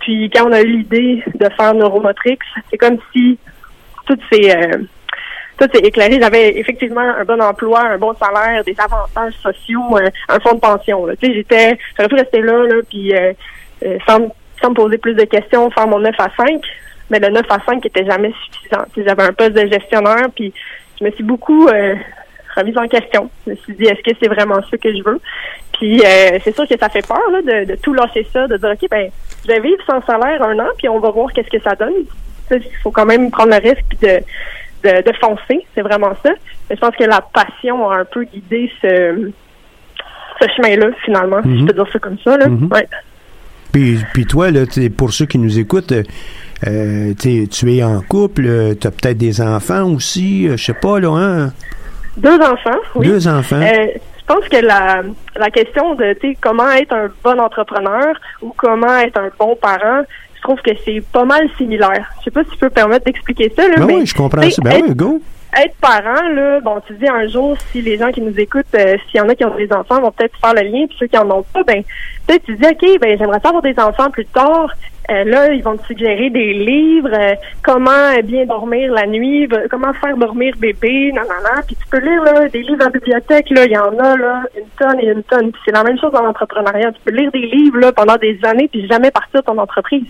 [SPEAKER 4] Puis quand on a eu l'idée de faire Neuromotrix, c'est comme si tout s'est euh, tout éclairé. J'avais effectivement un bon emploi, un bon salaire, des avantages sociaux, un, un fonds de pension. j'aurais pu rester là, puis euh, euh, sans, sans me poser plus de questions, faire mon 9 à 5. Mais le 9 à 5 était jamais suffisant. J'avais un poste de gestionnaire, puis je me suis beaucoup euh, remise en question. Je me suis dit, est-ce que c'est vraiment ça que je veux? Puis euh, c'est sûr que ça fait peur de, de tout lâcher ça, de dire, OK, ben, je vais vivre sans salaire un an, puis on va voir qu'est-ce que ça donne. Il faut quand même prendre le risque de, de, de foncer. C'est vraiment ça. Mais je pense que la passion a un peu guidé ce, ce chemin-là, finalement, si je peux dire ça comme ça. Là.
[SPEAKER 2] Mhm.
[SPEAKER 4] Ouais.
[SPEAKER 2] Puis, puis toi, là, pour ceux qui nous écoutent, euh, tu es en couple, tu as peut-être des enfants aussi, euh, je sais pas, là, hein?
[SPEAKER 4] Deux enfants, oui.
[SPEAKER 2] Deux enfants.
[SPEAKER 4] Euh, je pense que la, la question de comment être un bon entrepreneur ou comment être un bon parent, je trouve que c'est pas mal similaire. Je sais pas si tu peux me permettre d'expliquer ça. Là,
[SPEAKER 2] Ben
[SPEAKER 4] mais,
[SPEAKER 2] oui, je comprends. Ben
[SPEAKER 4] être-
[SPEAKER 2] oui, go.
[SPEAKER 4] Être parent, là, bon, tu dis un jour, si les gens qui nous écoutent, euh, s'il y en a qui ont des enfants, vont peut-être faire le lien, puis ceux qui en ont pas, ben, peut-être tu dis, OK, ben, j'aimerais avoir des enfants plus tard. Euh, là, ils vont te suggérer des livres, euh, comment bien dormir la nuit, comment faire dormir bébé, non, non, non. Puis tu peux lire, là, des livres en bibliothèque, là, il y en a, là, une tonne et une tonne. Puis c'est la même chose dans l'entrepreneuriat. Tu peux lire des livres, là, pendant des années, puis jamais partir de ton entreprise.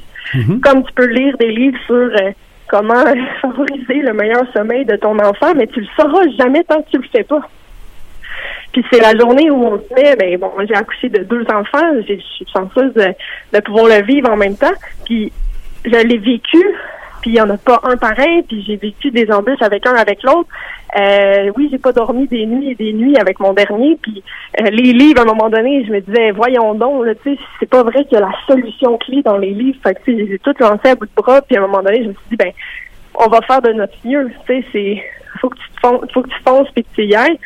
[SPEAKER 4] Comme tu peux lire des livres sur euh, comment favoriser le meilleur sommeil de ton enfant, mais tu le sauras jamais tant que tu le fais pas. Puis c'est la journée où on se met, ben bon, j'ai accouché de deux enfants, je suis chanceuse de, de pouvoir le vivre en même temps. Puis je l'ai vécu, puis il n'y en a pas un pareil, puis j'ai vécu des embûches avec un, avec l'autre. Euh, oui, j'ai pas dormi des nuits et des nuits avec mon dernier, puis euh, les livres, à un moment donné, je me disais, voyons donc, tu sais, c'est pas vrai qu'il y a la solution clé dans les livres. Fait que, tu sais, j'ai tout lancé à bout de bras, puis à un moment donné, je me suis dit, ben, on va faire de notre mieux. Tu sais, c'est faut que tu fonces, faut que tu fonces puis que tu y ailles.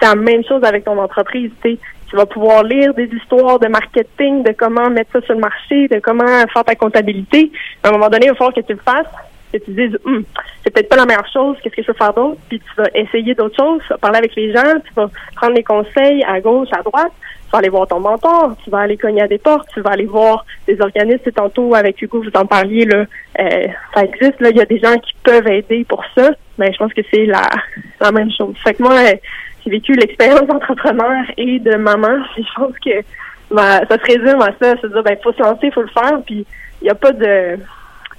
[SPEAKER 4] C'est la même chose avec ton entreprise. Tu sais. Tu vas pouvoir lire des histoires de marketing, de comment mettre ça sur le marché, de comment faire ta comptabilité. À un moment donné, il va falloir que tu le fasses, que tu dises, Hum, c'est peut-être pas la meilleure chose, qu'est-ce que je peux faire d'autre? Puis tu vas essayer d'autres choses, tu vas parler avec les gens, tu vas prendre des conseils à gauche, à droite, tu vas aller voir ton mentor, tu vas aller cogner à des portes, tu vas aller voir des organismes. Et tantôt, avec Hugo, vous en parliez, là, euh, ça existe, là, il y a des gens qui peuvent aider pour ça. ben je pense que c'est la, la même chose. Fait que moi, euh, j'ai vécu l'expérience d'entrepreneur et de maman. Je pense que ben, ça se résume à ça, se dire ben faut se lancer, faut le faire. Puis il n'y a pas de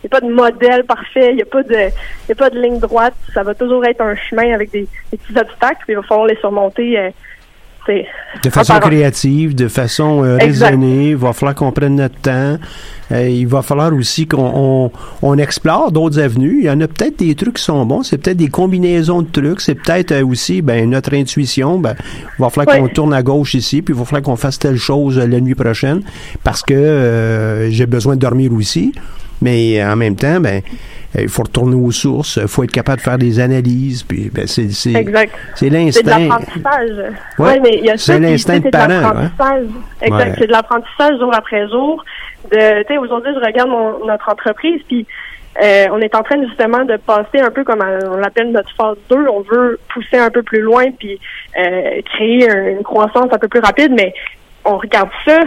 [SPEAKER 4] y a pas de modèle parfait, il n'y a pas de y a pas de ligne droite. Ça va toujours être un chemin avec des, des petits obstacles. Puis il va falloir les surmonter. euh, c'est
[SPEAKER 2] De façon créative, de façon euh, raisonnée, il va falloir qu'on prenne notre temps. Euh, il va falloir aussi qu'on on, on explore d'autres avenues. Il y en a peut-être des trucs qui sont bons, c'est peut-être des combinaisons de trucs, c'est peut-être euh, aussi ben, notre intuition. Ben, il va falloir
[SPEAKER 4] Ouais.
[SPEAKER 2] qu'on tourne à gauche ici, puis il va falloir qu'on fasse telle chose euh, la nuit prochaine parce que euh, j'ai besoin de dormir aussi. Mais euh, en même temps, ben, euh, il faut retourner aux sources, il faut être capable de faire des analyses, puis ben, c'est c'est c'est
[SPEAKER 4] C'est de
[SPEAKER 2] l'instinct.
[SPEAKER 4] l'apprentissage.
[SPEAKER 2] Ouais.
[SPEAKER 4] Ouais, mais il y a
[SPEAKER 2] C'est l'instinct de parent,
[SPEAKER 4] l'apprentissage. Exact.
[SPEAKER 2] Ouais.
[SPEAKER 4] C'est de l'apprentissage jour après jour. De, tu sais, aujourd'hui, je regarde mon- notre entreprise, puis euh, on est en train justement de passer un peu comme on l'appelle notre phase 2. On veut pousser un peu plus loin, puis euh, créer un- une croissance un peu plus rapide, mais on regarde ça,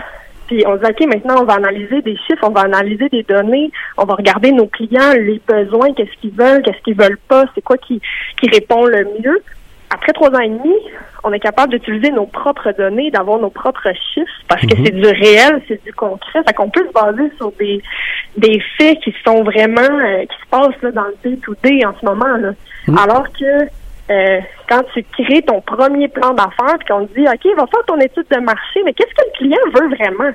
[SPEAKER 4] puis on se dit, OK, maintenant, on va analyser des chiffres, on va analyser des données, on va regarder nos clients, les besoins, qu'est-ce qu'ils veulent, qu'est-ce qu'ils veulent pas, c'est quoi qui, qui répond le mieux. Après trois ans et demi, on est capable d'utiliser nos propres données, d'avoir nos propres chiffres, parce que
[SPEAKER 2] Mhm.
[SPEAKER 4] c'est du réel, c'est du concret. Fait qu'on peut se baser sur des, des faits qui sont vraiment, euh, qui se passent là, dans le day-to-day en ce moment. Là.
[SPEAKER 2] Mhm.
[SPEAKER 4] Alors que euh, quand tu crées ton premier plan d'affaires, puis qu'on te dit, OK, va faire ton étude de marché, mais qu'est-ce que le client veut vraiment?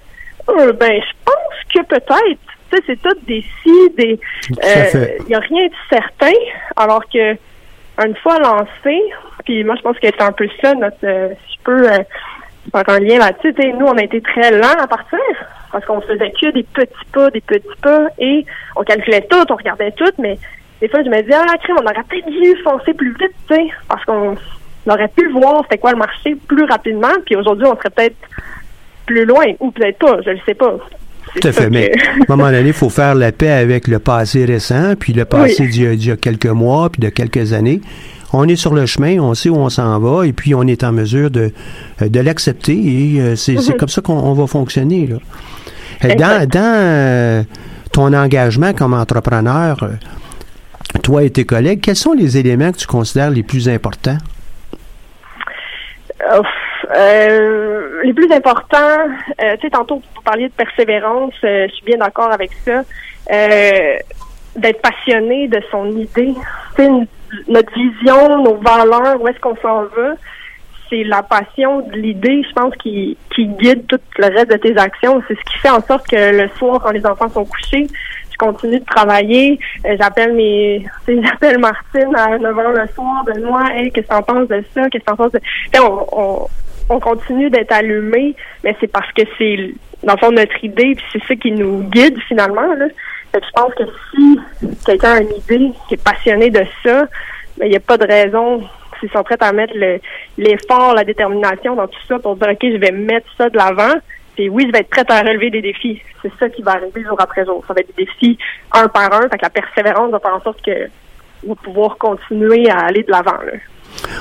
[SPEAKER 4] Euh, ben, je pense que peut-être. Tu sais, c'est tout des si, des.
[SPEAKER 2] Fait.
[SPEAKER 4] Il n'y a rien de certain, alors que une fois lancé, puis moi je pense que c'est un peu ça notre euh, si je peux euh, faire un lien là-dessus. Nous, on a été très lents à partir parce qu'on faisait que des petits pas, des petits pas et on calculait tout, on regardait tout, mais des fois je me disais Ah crime, on aurait peut-être dû foncer plus vite, tu sais, parce qu'on aurait pu voir c'était quoi le marché plus rapidement, puis aujourd'hui on serait peut-être plus loin, ou peut-être pas, je le sais pas.
[SPEAKER 2] Tout à fait. Mais à un moment donné, il faut faire la paix avec le passé récent, puis le passé
[SPEAKER 4] Oui.
[SPEAKER 2] d'il y a- d'il y, a quelques mois, puis de quelques années. On est sur le chemin, on sait où on s'en va, et puis on est en mesure de, euh, de l'accepter, et euh, c'est
[SPEAKER 4] Mhm.
[SPEAKER 2] comme ça qu'on on va fonctionner. Là. Dans, dans euh, ton engagement comme entrepreneur, toi et tes collègues, quels sont les éléments que tu considères les plus importants?
[SPEAKER 4] Euh, les plus importants, euh, tu sais, tantôt vous parliez de persévérance, euh, je suis bien d'accord avec ça. Euh, d'être passionné de son idée, tu notre vision, nos valeurs, où est-ce qu'on s'en va, c'est la passion de l'idée, je pense, qui, qui guide tout le reste de tes actions. C'est ce qui fait en sorte que le soir, quand les enfants sont couchés, je continue de travailler. Euh, j'appelle mes, j'appelle Martine à 9 h le soir, Benoît, hey, qu'est-ce que t'en penses de ça? Qu'est-ce que t'en penses de... On, on, on continue d'être allumé, mais c'est parce que c'est, dans le fond, notre idée, puis c'est ça qui nous guide finalement, là. Fait je pense que si quelqu'un a une idée, qui est passionné de ça, il n'y a pas de raison s'ils sont prêts à mettre le- l'effort, la détermination dans tout ça pour dire OK, je vais mettre ça de l'avant. Puis oui, je vais être prête à relever des défis. C'est ça qui va arriver jour après jour. Ça va être des défis un par un. Fait que la persévérance va faire en sorte que va pouvoir continuer à aller de l'avant.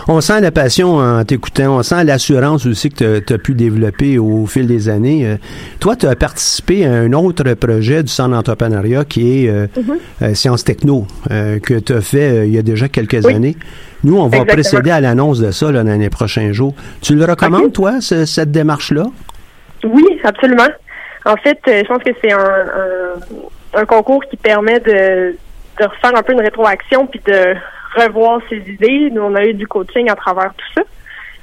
[SPEAKER 2] On sent la passion en t'écoutant, on sent l'assurance aussi que tu as pu développer au fil des années. Euh, toi, tu as participé à un autre projet du Centre d'entrepreneuriat qui est euh, euh, Sciences Techno, euh, que tu as fait il y a déjà quelques
[SPEAKER 4] Oui.
[SPEAKER 2] années. Nous, on va
[SPEAKER 4] Exactement.
[SPEAKER 2] précéder à l'annonce de ça là, dans les prochains jours. Tu le recommandes, toi, ce- cette démarche-là?
[SPEAKER 4] Oui, absolument. En fait, euh, je pense que c'est un, un, un concours qui permet de, de refaire un peu une rétroaction puis de revoir ses idées. Nous, on a eu du coaching à travers tout ça.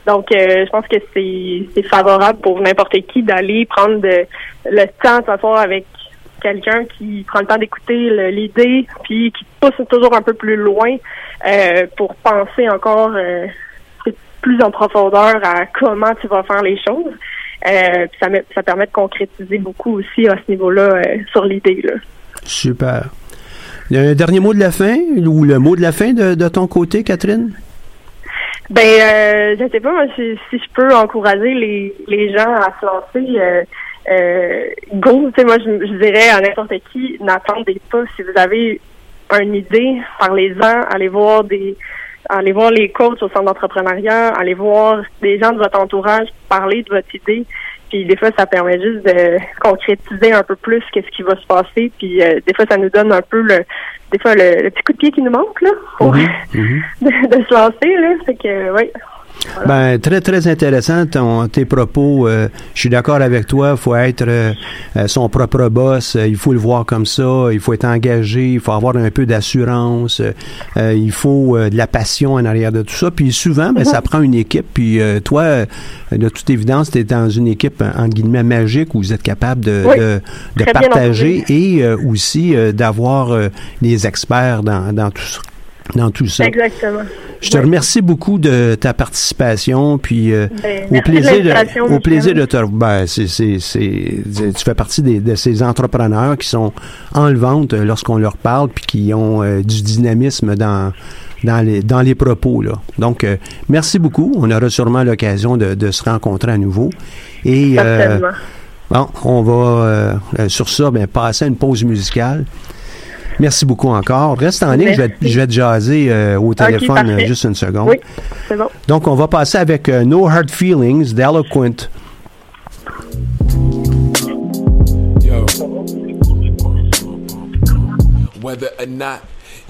[SPEAKER 4] Donc, euh, je pense que c'est favorable pour n'importe qui d'aller prendre de- le temps de s'asseoir avec quelqu'un qui prend le temps d'écouter l'idée, puis qui pousse toujours un peu plus loin euh, pour penser encore euh, plus en profondeur à comment tu vas faire les choses. Euh, puis ça, met- ça permet de concrétiser beaucoup aussi à ce niveau-là euh, sur l'idée.
[SPEAKER 2] Super. Un dernier mot de la fin, ou le mot de la fin de, de ton côté, Catherine?
[SPEAKER 4] Ben, euh, je sais pas moi, si, si je peux encourager les, les gens à se lancer. Euh, euh, go, tu sais, moi, je, je dirais à n'importe qui, n'attendez pas. Si vous avez une idée, parlez-en, allez voir des, allez voir les coachs au centre d'entrepreneuriat, allez voir des gens de votre entourage, parler de votre idée. Puis des fois, ça permet juste de concrétiser un peu plus qu'est-ce qui va se passer. Puis euh, des fois, ça nous donne un peu le, des fois le, le petit coup de pied qui nous manque là, pour
[SPEAKER 2] Mhm, mhm.
[SPEAKER 4] de, de se lancer là. Fait que
[SPEAKER 2] Ben, très, très intéressant ton, tes propos. Euh, je suis d'accord avec toi. Il faut être euh, euh, son propre boss. Il faut le voir comme ça. Il faut être engagé. Il faut avoir un peu d'assurance. euh, il faut de la passion en arrière de tout ça. Puis souvent, ben, ça prend une équipe. Puis toi, de toute évidence, tu es dans une équipe, en guillemets, magique où vous êtes capable de,
[SPEAKER 4] Oui.
[SPEAKER 2] de, partager et aussi d'avoir des experts dans, dans tout ça. Dans tout ça.
[SPEAKER 4] Exactement.
[SPEAKER 2] Je te remercie beaucoup de ta participation, puis euh,
[SPEAKER 4] Ben,
[SPEAKER 2] au plaisir de, au plaisir de te ben, c'est, c'est, c'est- tu fais partie des- de ces entrepreneurs qui sont enlevantes euh, lorsqu'on leur parle, puis qui ont euh, du dynamisme dans dans les dans les propos là. Donc euh, merci beaucoup. On aura sûrement l'occasion de, de se rencontrer à nouveau. Et euh, bon, on va sur ça ben, passer à une pause musicale. Merci beaucoup encore. Reste en ligne, je vais, te- je vais te jaser euh, au téléphone euh, juste une seconde.
[SPEAKER 4] Oui, c'est bon.
[SPEAKER 2] Donc, on va passer avec euh, No Hard Feelings d'Eloquent.
[SPEAKER 5] Yo. Whether or not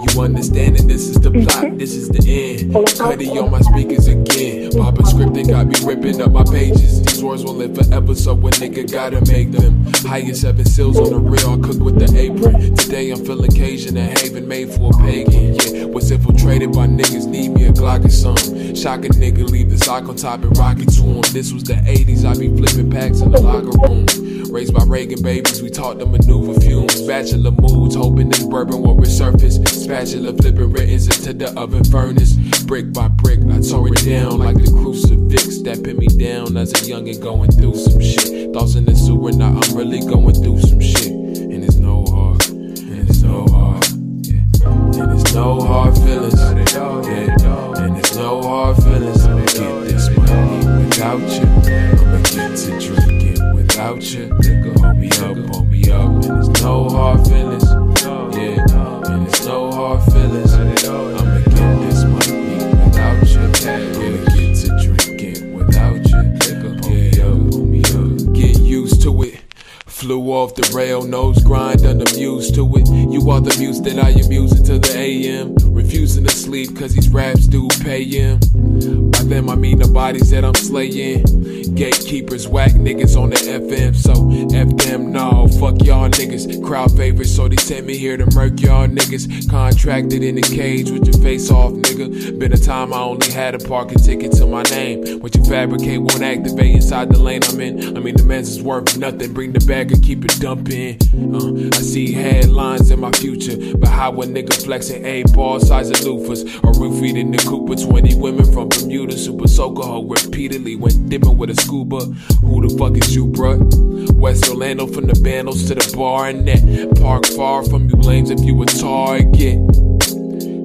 [SPEAKER 5] you understand that this is the plot, mhm. this is the end. Cuddy on my speakers again. Papa scripting got me ripping up my pages. These words will live forever, so a nigga gotta make them. Highest seven seals on the real, I cook with the apron. Today I'm feeling Cajun and haven made for a pagan. Yeah, was infiltrated by niggas, need me a Glock or something. Shock a nigga, leave the sock on top and rock it to him. This was the 80s, I be flipping packs in the locker room. Raised by Reagan babies, we taught them maneuver fumes. Bachelor moods, hoping this bourbon will resurface. Spatula flipping writtens into the oven furnace. Brick by brick, I tore it down like the crucifix that me down as a youngin' going through some shit. Thoughts in the sewer, now I'm really going through I am using to the AM. Refusing to sleep cause these raps do pay him. By them I mean the bodies that I'm slaying. Gatekeepers, whack niggas on the FM, so F them, no, fuck y'all niggas. Crowd favorites, so they sent me here to murk y'all niggas. Contracted in a cage with your face off, nigga. Been a time I only had a parking ticket to my name. What you fabricate won't activate inside the lane I'm in. I mean, the man's is worth nothing. Bring the bag and keep it dumping. Uh, I see headlines in my future, but how a nigga flexing a ball size of loofahs or roofied in the Cooper. 20 women from Bermuda, super soaker repeatedly went dipping with a scuba. Who the fuck is you, bruh? West Orlando from the bandos to the bar and that park far from you lanes if you a target.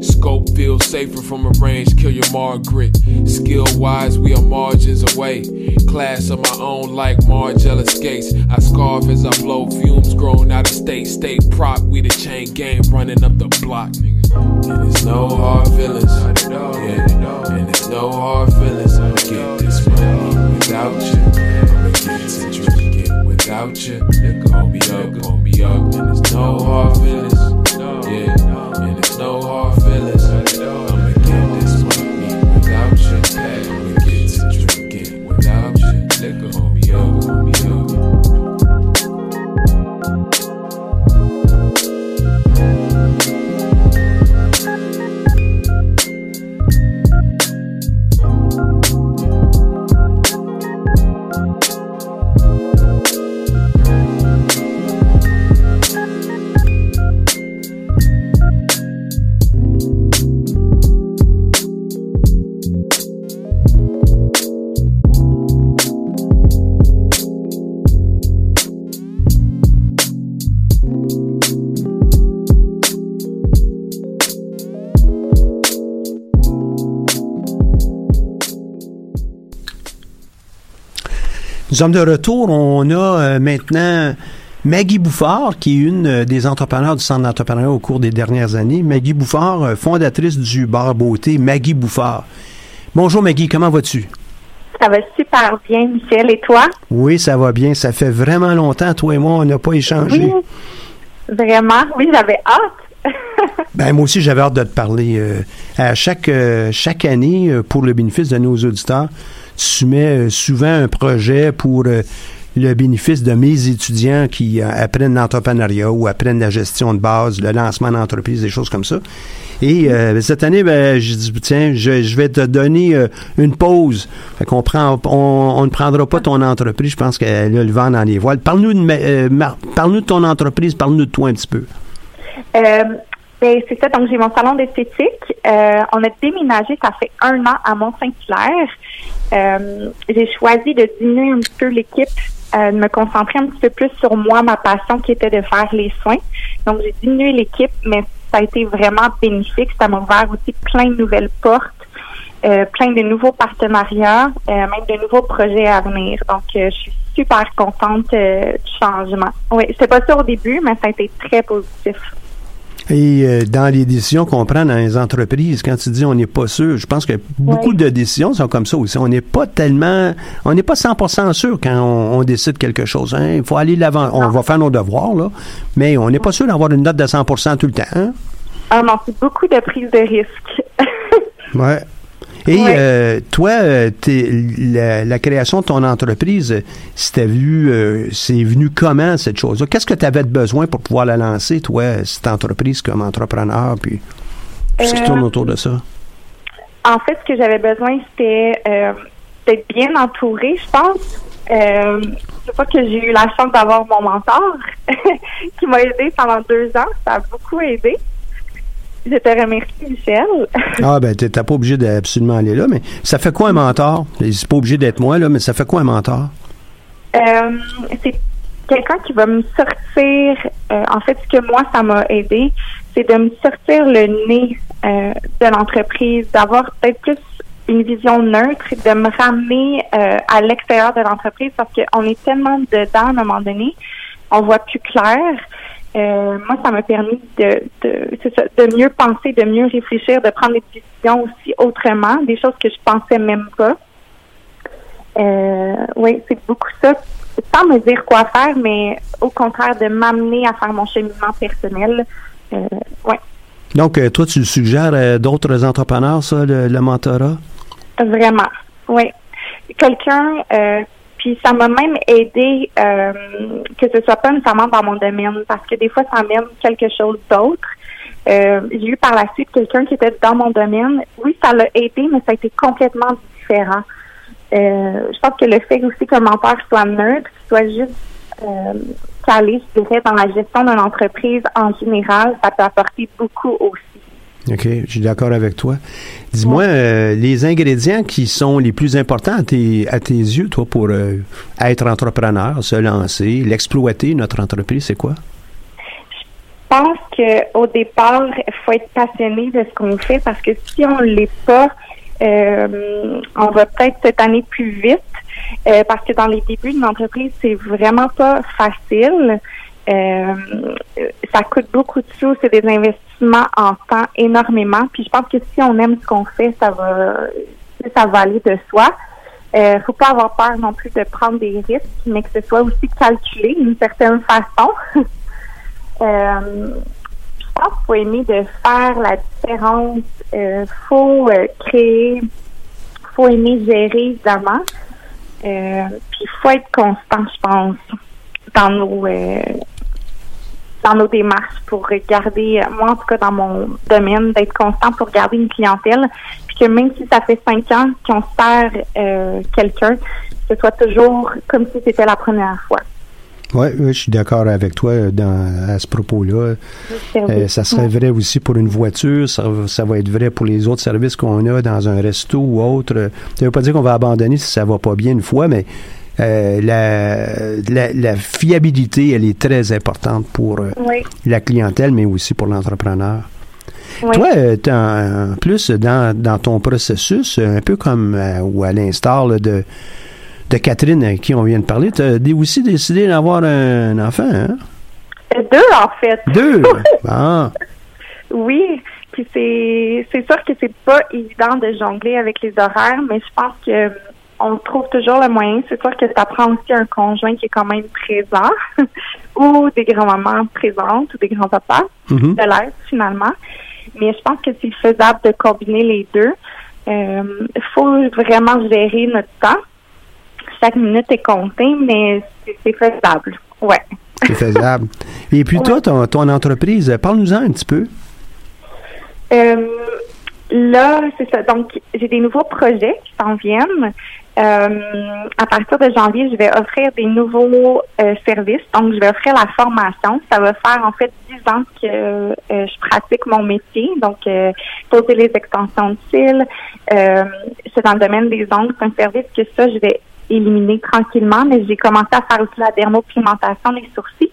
[SPEAKER 5] Scope feels safer from a range, kill your Margaret. Skill wise, we are margins away. Class of my own, like Margella skates. I scarf as I blow fumes, grown out of state. State prop, we the chain gang running up the block. And it's no hard feelings, yeah. And it's no hard feelings. Get this money without you. I'ma get to drinking without you. Nigga, hold me up, hold me up. And it's no hard feelings,
[SPEAKER 2] Nous sommes de retour. On a euh, maintenant Maggie Bouffard, qui est une euh, des entrepreneurs du Centre d'entrepreneuriat au cours des dernières années. Maggie Bouffard, euh, fondatrice du bar beauté Maggie Bouffard. Bonjour Maggie, comment vas-tu?
[SPEAKER 6] Ça va super bien, Michel. Et toi?
[SPEAKER 2] Oui, ça va bien. Ça fait vraiment longtemps, toi et moi, on n'a pas échangé.
[SPEAKER 6] Oui, vraiment? Oui, j'avais hâte.
[SPEAKER 2] Ben, moi aussi, j'avais hâte de te parler. euh, à chaque, euh, chaque année, pour le bénéfice de nos auditeurs, soumets euh, souvent un projet pour euh, le bénéfice de mes étudiants qui euh, apprennent l'entrepreneuriat ou apprennent la gestion de base, le lancement d'entreprise, des choses comme ça. Et euh, cette année, ben, j'ai dit, tiens, je, je vais te donner une pause. On, ne prendra pas ton entreprise. Je pense qu'elle a le vent dans les voiles. Parle-nous de, parle-nous de ton entreprise, parle-nous de toi un petit peu.
[SPEAKER 6] Ben, c'est ça, donc j'ai mon salon d'esthétique. Euh, on a déménagé, ça fait un an à Mont-Saint-Hilaire. Euh, j'ai choisi de diminuer un petit peu l'équipe, euh, de me concentrer un petit peu plus sur moi, ma passion qui était de faire les soins. Donc j'ai diminué l'équipe, mais ça a été vraiment bénéfique. Ça m'a ouvert aussi plein de nouvelles portes. euh, plein de nouveaux partenariats, euh, même de nouveaux projets à venir. Donc, euh, je suis super contente du changement. Oui, c'était pas ça au début, mais ça a été très positif.
[SPEAKER 2] Et euh, dans les décisions qu'on prend dans les entreprises, quand tu dis on n'est pas sûr, je pense que beaucoup de décisions sont comme ça aussi. On n'est pas tellement, on n'est pas 100% sûr quand on, on décide quelque chose. hein. Il faut aller de l'avant. On va faire nos devoirs là, mais on n'est pas sûr d'avoir une note de 100% tout le temps. hein.
[SPEAKER 6] Ah non, c'est beaucoup de prise de risque.
[SPEAKER 2] Ouais. Et
[SPEAKER 6] Ouais.
[SPEAKER 2] euh, toi, euh, t'es- la, la création de ton entreprise, c'était vu, euh, c'est venu comment cette chose-là? Qu'est-ce que tu avais de besoin pour pouvoir la lancer, toi, cette entreprise comme entrepreneur, puis tout ce qui tourne autour de ça?
[SPEAKER 6] En fait, ce que j'avais besoin, c'était d'être bien entourée, je pense. Euh, je crois que j'ai eu la chance d'avoir mon mentor qui m'a aidé pendant deux ans. Ça a beaucoup aidé. Je te remercie, Michel.
[SPEAKER 2] Ah ben t'es pas obligé d'absolument aller là, mais ça fait quoi un mentor? C'est pas obligé d'être moi là, mais ça fait quoi un mentor?
[SPEAKER 6] Euh, c'est quelqu'un qui va me sortir. euh, en fait, ce que moi, ça m'a aidé, c'est de me sortir le nez euh, de l'entreprise, d'avoir peut-être plus une vision neutre, de me ramener à l'extérieur de l'entreprise parce qu'on est tellement dedans à un moment donné, on voit plus clair. Euh, moi, ça m'a permis de, de, c'est ça, de mieux penser, de mieux réfléchir, de prendre des décisions aussi autrement, des choses que je pensais même pas. Euh, oui, c'est beaucoup ça. Sans me dire quoi faire, mais au contraire de m'amener à faire mon cheminement personnel. Euh, ouais,
[SPEAKER 2] Donc euh, toi tu suggères d'autres entrepreneurs ça, le, le mentorat?
[SPEAKER 6] Vraiment. Oui. Quelqu'un, puis ça m'a même aidé euh, que ce soit pas nécessairement dans mon domaine, parce que des fois, ça amène quelque chose d'autre. Euh, j'ai eu par la suite quelqu'un qui était dans mon domaine. Oui, ça l'a aidé, mais ça a été complètement différent. Euh, je pense que le fait aussi qu'un mentor soit neutre, qu'il soit juste euh, calé, je dirais, dans la gestion d'une entreprise en général, ça peut apporter beaucoup aussi.
[SPEAKER 2] OK, je suis d'accord avec toi. Dis-moi, euh, les ingrédients qui sont les plus importants à tes, à tes yeux, toi, pour euh, être entrepreneur, se lancer, l'exploiter, notre entreprise, c'est quoi?
[SPEAKER 6] Je pense qu'au départ, il faut être passionné de ce qu'on fait parce que si on ne l'est pas, euh, on va peut-être cette année plus vite euh, parce que dans les débuts d'une entreprise, c'est vraiment pas facile. Euh, ça coûte beaucoup de sous, c'est des investissements en temps énormément. Puis je pense que si on aime ce qu'on fait, ça va ça va aller de soi. Euh, faut pas avoir peur non plus de prendre des risques, mais que ce soit aussi calculé d'une certaine façon. Euh, je pense qu'il faut aimer de faire la différence. Euh, faut euh, créer, faut aimer gérer évidemment. Euh, puis faut être constant, je pense, dans nos euh, dans nos démarches pour garder, moi en tout cas dans mon domaine, d'être constant pour garder une clientèle, puis que même si ça fait cinq ans qu'on sert euh, quelqu'un, que ce soit toujours comme si c'était la première fois.
[SPEAKER 2] Oui, je suis d'accord avec toi euh, dans, à ce propos-là. Euh, ça serait vrai aussi pour une voiture, ça, va- ça va être vrai pour les autres services qu'on a dans un resto ou autre. Ça ne veut pas dire qu'on va abandonner si ça va pas bien une fois, mais euh, la, la, la fiabilité, elle est très importante pour euh,
[SPEAKER 6] Oui.
[SPEAKER 2] la clientèle, mais aussi pour l'entrepreneur.
[SPEAKER 6] Oui.
[SPEAKER 2] Toi, euh, en plus, dans, dans ton processus, un peu comme euh, ou à l'instar de, de Catherine à qui on vient de parler, tu as aussi décidé d'avoir un enfant, hein?
[SPEAKER 6] Euh, Deux, en fait.
[SPEAKER 2] Deux! Ah,
[SPEAKER 6] Oui, puis c'est c'est sûr que c'est pas évident de jongler avec les horaires, mais je pense que on trouve toujours le moyen. C'est sûr que ça prend aussi un conjoint qui est quand même présent, ou des grands-mamans présentes, ou des grands-papas,
[SPEAKER 2] Mhm.
[SPEAKER 6] de l'aide finalement. Mais je pense que c'est faisable de combiner les deux. Il faut vraiment gérer notre temps. Chaque minute est comptée, mais c'est- faisable. Ouais.
[SPEAKER 2] C'est faisable. Et puis toi, ton, ton entreprise, euh, parle-nous-en un petit peu.
[SPEAKER 6] Euh, là, c'est ça. Donc, j'ai des nouveaux projets qui s'en viennent. Euh, à partir de janvier, je vais offrir des nouveaux euh, services. Donc, je vais offrir la formation. Ça va faire en fait 10 ans que euh, je pratique mon métier. Donc, euh, poser les extensions de cils. Euh, c'est dans le domaine des ongles. C'est un service que ça, je vais éliminer tranquillement. Mais j'ai commencé à faire aussi la dermopigmentation des sourcils.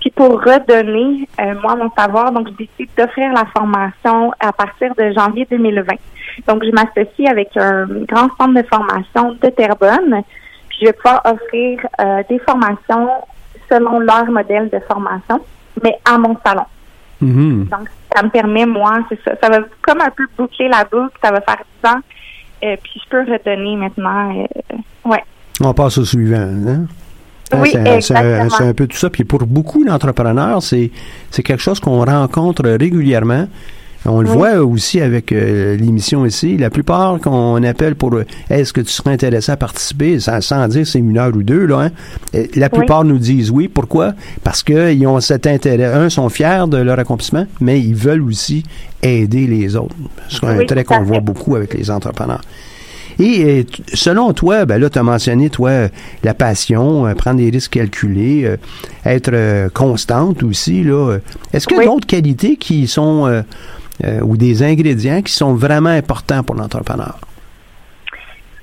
[SPEAKER 6] Puis pour redonner, euh, moi, mon savoir, donc je décide d'offrir la formation à partir de janvier 2020. Donc, je m'associe avec un grand centre de formation de Terrebonne. Puis je vais pouvoir offrir euh, des formations selon leur modèle de formation, mais à mon salon.
[SPEAKER 2] Mhm.
[SPEAKER 6] Donc, ça me permet, moi, c'est ça. Ça va comme un peu boucler la boucle. Ça va faire 10 ans. Euh, puis je peux redonner maintenant. euh, ouais.
[SPEAKER 2] On passe au suivant. hein? Hein,
[SPEAKER 6] Oui,
[SPEAKER 2] c'est, un- c'est un, peu tout ça. Puis pour beaucoup d'entrepreneurs, c'est quelque chose qu'on rencontre régulièrement. On le
[SPEAKER 6] Oui.
[SPEAKER 2] voit aussi avec euh, l'émission ici. La plupart qu'on appelle pour euh, est-ce que tu serais intéressé à participer, sans, sans dire c'est une heure ou deux, là, hein, euh, la plupart nous disent oui. Pourquoi? Parce qu'ils ont cet intérêt. Un, sont fiers de leur accomplissement, mais ils veulent aussi aider les autres. C'est un
[SPEAKER 6] Oui,
[SPEAKER 2] trait qu'on voit beaucoup avec les entrepreneurs. Et selon toi, ben là, tu as mentionné, toi, la passion, euh, prendre des risques calculés, euh, être euh, constante aussi. Là. Est-ce qu'il y a
[SPEAKER 6] Oui.
[SPEAKER 2] d'autres qualités qui sont, euh, ou des ingrédients qui sont vraiment importants pour l'entrepreneur?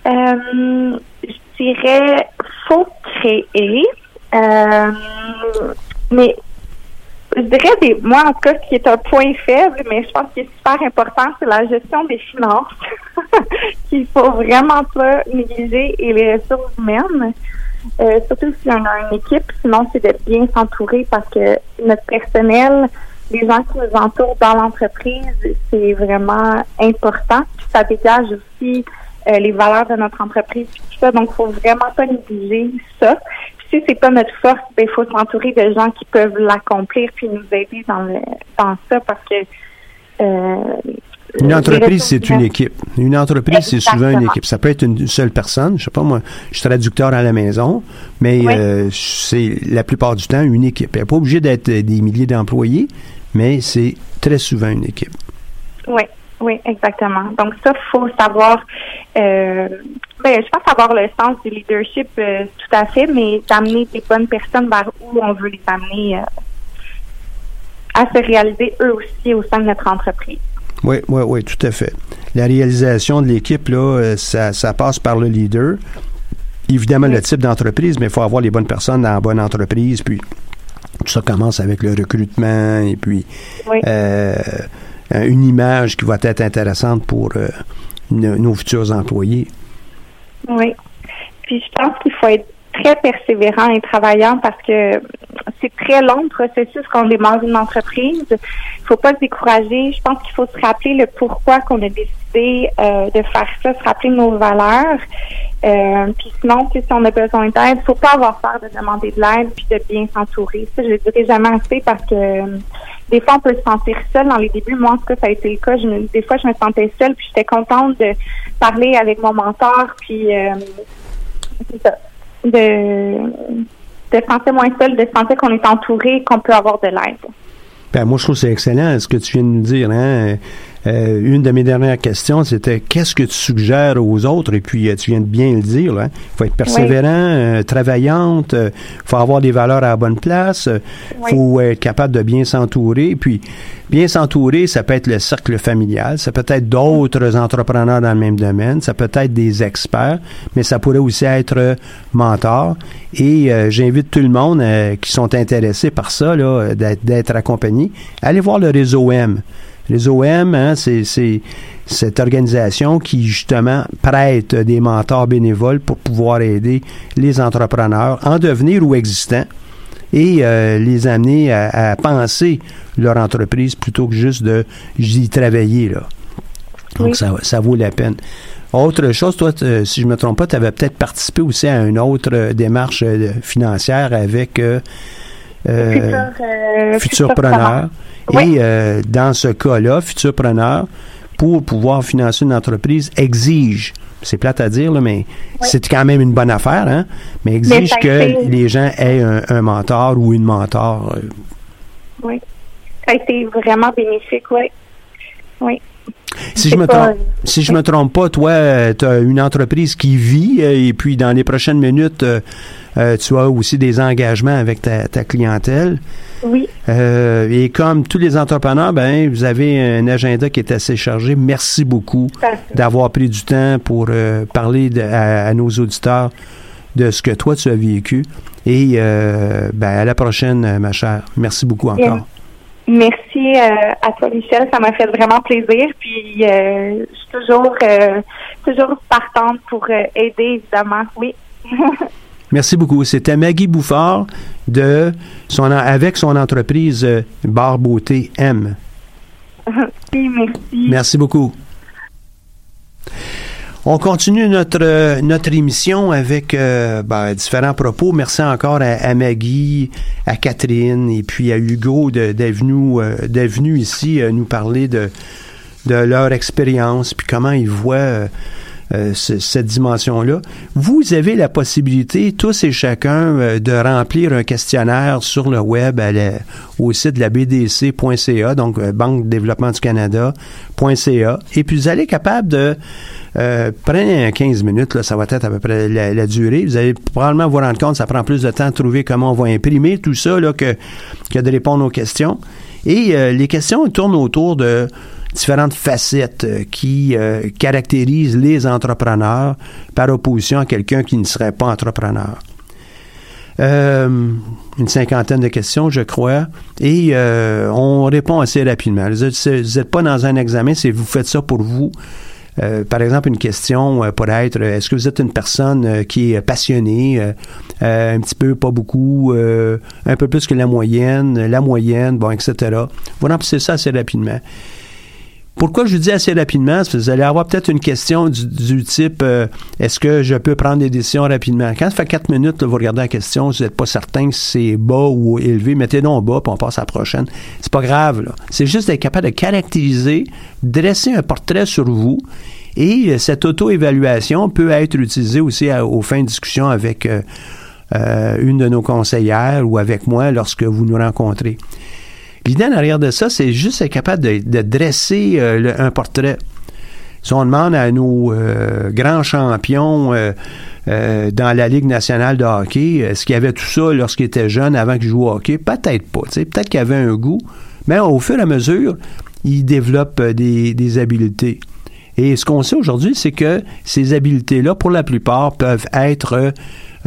[SPEAKER 6] Euh, je dirais, faut créer. Euh, mais je dirais, des, moi, en tout cas, ce qui est un point faible, mais je pense qu'il est super important, c'est la gestion des finances, qu'il faut vraiment pas négliger, et les ressources humaines. Surtout si on a une équipe, sinon c'est de bien s'entourer parce que notre personnel, les gens qui nous entourent dans l'entreprise, c'est vraiment important. Puis ça dégage aussi euh, les valeurs de notre entreprise, puis tout ça. Donc, faut vraiment pas négliger ça. Puis si c'est pas notre force, ben, il faut s'entourer de gens qui peuvent l'accomplir puis nous aider dans le dans ça parce que euh,
[SPEAKER 2] Une entreprise, c'est une équipe. Une entreprise, c'est souvent une équipe. Ça peut être une seule personne. Je sais pas, moi, je suis traducteur à la maison, mais
[SPEAKER 6] Oui.
[SPEAKER 2] euh, c'est la plupart du temps une équipe. Elle n'est pas obligée d'être des milliers d'employés, mais c'est très souvent une équipe.
[SPEAKER 6] Oui, oui, exactement. Donc ça, faut savoir. Euh, ben, je pense avoir le sens du leadership, euh, tout à fait, mais d'amener des bonnes personnes vers où on veut les amener euh, à se réaliser eux aussi au sein de notre entreprise.
[SPEAKER 2] Oui, oui, oui, tout à fait. La réalisation de l'équipe, là, euh, ça, ça passe par le leader. Évidemment, le type d'entreprise, mais il faut avoir les bonnes personnes dans la bonne entreprise. Puis, tout ça commence avec le recrutement et puis
[SPEAKER 6] Oui.
[SPEAKER 2] euh, une image qui va être intéressante pour euh, nos, nos futurs employés.
[SPEAKER 6] Oui. Puis je pense qu'il faut être très persévérant et travaillant parce que c'est très long le processus quand on démarre une entreprise. Il faut pas se décourager. Je pense qu'il faut se rappeler le pourquoi qu'on a décidé euh, de faire ça, se rappeler nos valeurs. Euh, puis sinon, si on a besoin d'aide, faut pas avoir peur de demander de l'aide puis de bien s'entourer. Ça, je le dirai jamais assez parce que euh, des fois, on peut se sentir seul dans les débuts. Moi, en tout cas, ça a été le cas. Des fois, je me sentais seule puis j'étais contente de parler avec mon mentor puis euh, c'est ça. De, de se sentir moins seul, de se sentir qu'on est entouré, qu'on peut avoir de l'aide.
[SPEAKER 2] Ben, moi, je trouve que c'est excellent ce que tu viens de nous dire. Hein? Euh, une de mes dernières questions, c'était qu'est-ce que tu suggères aux autres? Et puis, euh, tu viens de bien le dire. Il faut être persévérant, euh, travaillante, il faut avoir des valeurs à la bonne place, il
[SPEAKER 6] Oui.
[SPEAKER 2] faut être capable de bien s'entourer. Puis, bien s'entourer, ça peut être le cercle familial, ça peut être d'autres entrepreneurs dans le même domaine, ça peut être des experts, mais ça pourrait aussi être euh, mentor. Et euh, j'invite tout le monde euh, qui sont intéressés par ça, euh, d'être accompagnés, allez voir le réseau M. Le réseau M, hein, c'est, cette organisation qui, justement, prête des mentors bénévoles pour pouvoir aider les entrepreneurs en devenir ou existants et euh, les amener à, à penser leur entreprise plutôt que juste de travailler là. Donc,
[SPEAKER 6] Oui.
[SPEAKER 2] ça, ça vaut la peine. Autre chose, toi, t- si je me trompe pas, tu avais peut-être participé aussi à une autre euh, démarche euh, financière avec euh, euh,
[SPEAKER 6] Futur, euh,
[SPEAKER 2] Futurpreneur.
[SPEAKER 6] Oui.
[SPEAKER 2] Et euh, dans ce cas-là, Futurpreneur, pour pouvoir financer une entreprise, exige, c'est plate à dire, là, mais c'est quand même une bonne affaire, hein, mais exige que
[SPEAKER 6] été-
[SPEAKER 2] les gens aient un, un mentor ou une mentor. euh,
[SPEAKER 6] Oui. Ça a été vraiment bénéfique, oui. Oui.
[SPEAKER 2] Si je me trompe, si je me trompe pas, toi, tu as une entreprise qui vit euh, et puis dans les prochaines minutes, euh, euh, tu as aussi des engagements avec ta, ta clientèle.
[SPEAKER 6] Oui.
[SPEAKER 2] Euh, et comme tous les entrepreneurs, ben vous avez un agenda qui est assez chargé. Merci beaucoup d'avoir pris du temps pour euh, parler de- à, à nos auditeurs de ce que toi tu as vécu. Et euh, ben, à la prochaine, euh, ma chère. Merci beaucoup encore.
[SPEAKER 6] Merci euh, à toi, Michel. Ça m'a fait vraiment plaisir. Puis, euh, je suis toujours, euh, toujours partante pour aider, évidemment. Oui.
[SPEAKER 2] Merci beaucoup. C'était Maggie Bouffard de son, avec son entreprise Bar Beauté M.
[SPEAKER 6] merci.
[SPEAKER 2] Merci beaucoup. On continue notre, euh, notre émission avec euh, ben, différents propos. Merci encore à, Maggie, à Catherine et puis à Hugo d'être euh, ici euh, nous parler de, de leur expérience puis comment ils voient euh, ce- cette dimension-là. Vous avez la possibilité, tous et chacun, euh, de remplir un questionnaire sur le web à la- au site de la BDC.ca, donc euh, Banque de développement du Canada.ca, et puis vous allez capable de euh, prenez un 15 minutes, là, ça va être à peu près la, la durée. Vous allez probablement vous rendre compte, ça prend plus de temps de trouver comment on va imprimer tout ça là, que, que de répondre aux questions. Et euh, les questions tournent autour de différentes facettes euh, qui euh, caractérisent les entrepreneurs par opposition à quelqu'un qui ne serait pas entrepreneur. Euh, une cinquantaine de questions, je crois, et euh, on répond assez rapidement. Vous n'êtes pas dans un examen, c'est vous faites ça pour vous. Euh, par exemple, une question euh, pourrait être est-ce que vous êtes une personne qui est passionnée, un petit peu, pas beaucoup, un peu plus que la moyenne, la moyenne, bon, etc. Vous remplissez ça assez rapidement. Pourquoi je vous dis assez rapidement? Parce que vous allez avoir peut-être une question du, type euh, est-ce que je peux prendre des décisions rapidement? Quand ça fait quatre minutes, là, vous regardez la question, vous n'êtes pas certain si c'est bas ou élevé, mettez donc bas, puis on passe à la prochaine. C'est pas grave, là. C'est juste d'être capable de caractériser, dresser un portrait sur vous. Et euh, cette auto-évaluation peut être utilisée aussi à- aux fins de discussion avec euh, euh, une de nos conseillères ou avec moi lorsque vous nous rencontrez. L'idée en arrière de ça, c'est juste être capable de, de dresser euh, un portrait. Si on demande à nos euh, grands champions euh, euh, dans la Ligue nationale de hockey, est-ce qu'il y avait tout ça lorsqu'il était jeune avant qu'il joue au hockey? Peut-être pas. Peut-être qu'il avait un goût, mais au fur et à mesure, il développe euh, des, des habiletés. Et ce qu'on sait aujourd'hui, c'est que ces habiletés-là, pour la plupart, peuvent être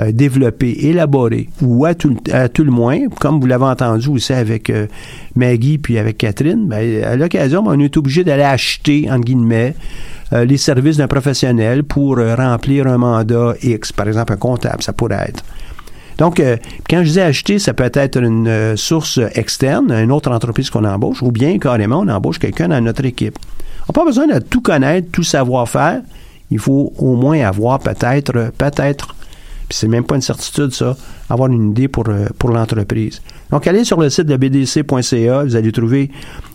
[SPEAKER 2] euh, développées, élaborées, ou à tout, le moins, comme vous l'avez entendu aussi avec euh, Maggie puis avec Catherine, ben, à l'occasion, on est obligé d'aller acheter, entre guillemets, euh, les services d'un professionnel pour remplir un mandat X, par exemple un comptable, ça pourrait être. Donc, quand je dis acheter, ça peut être une source externe, une autre entreprise qu'on embauche, ou bien carrément, on embauche quelqu'un dans notre équipe. On n'a pas besoin de tout connaître, tout savoir faire. Il faut au moins avoir peut-être, peut-être, puis c'est même pas une certitude ça, avoir une idée pour, euh, pour l'entreprise. Donc, allez sur le site de bdc.ca, vous allez trouver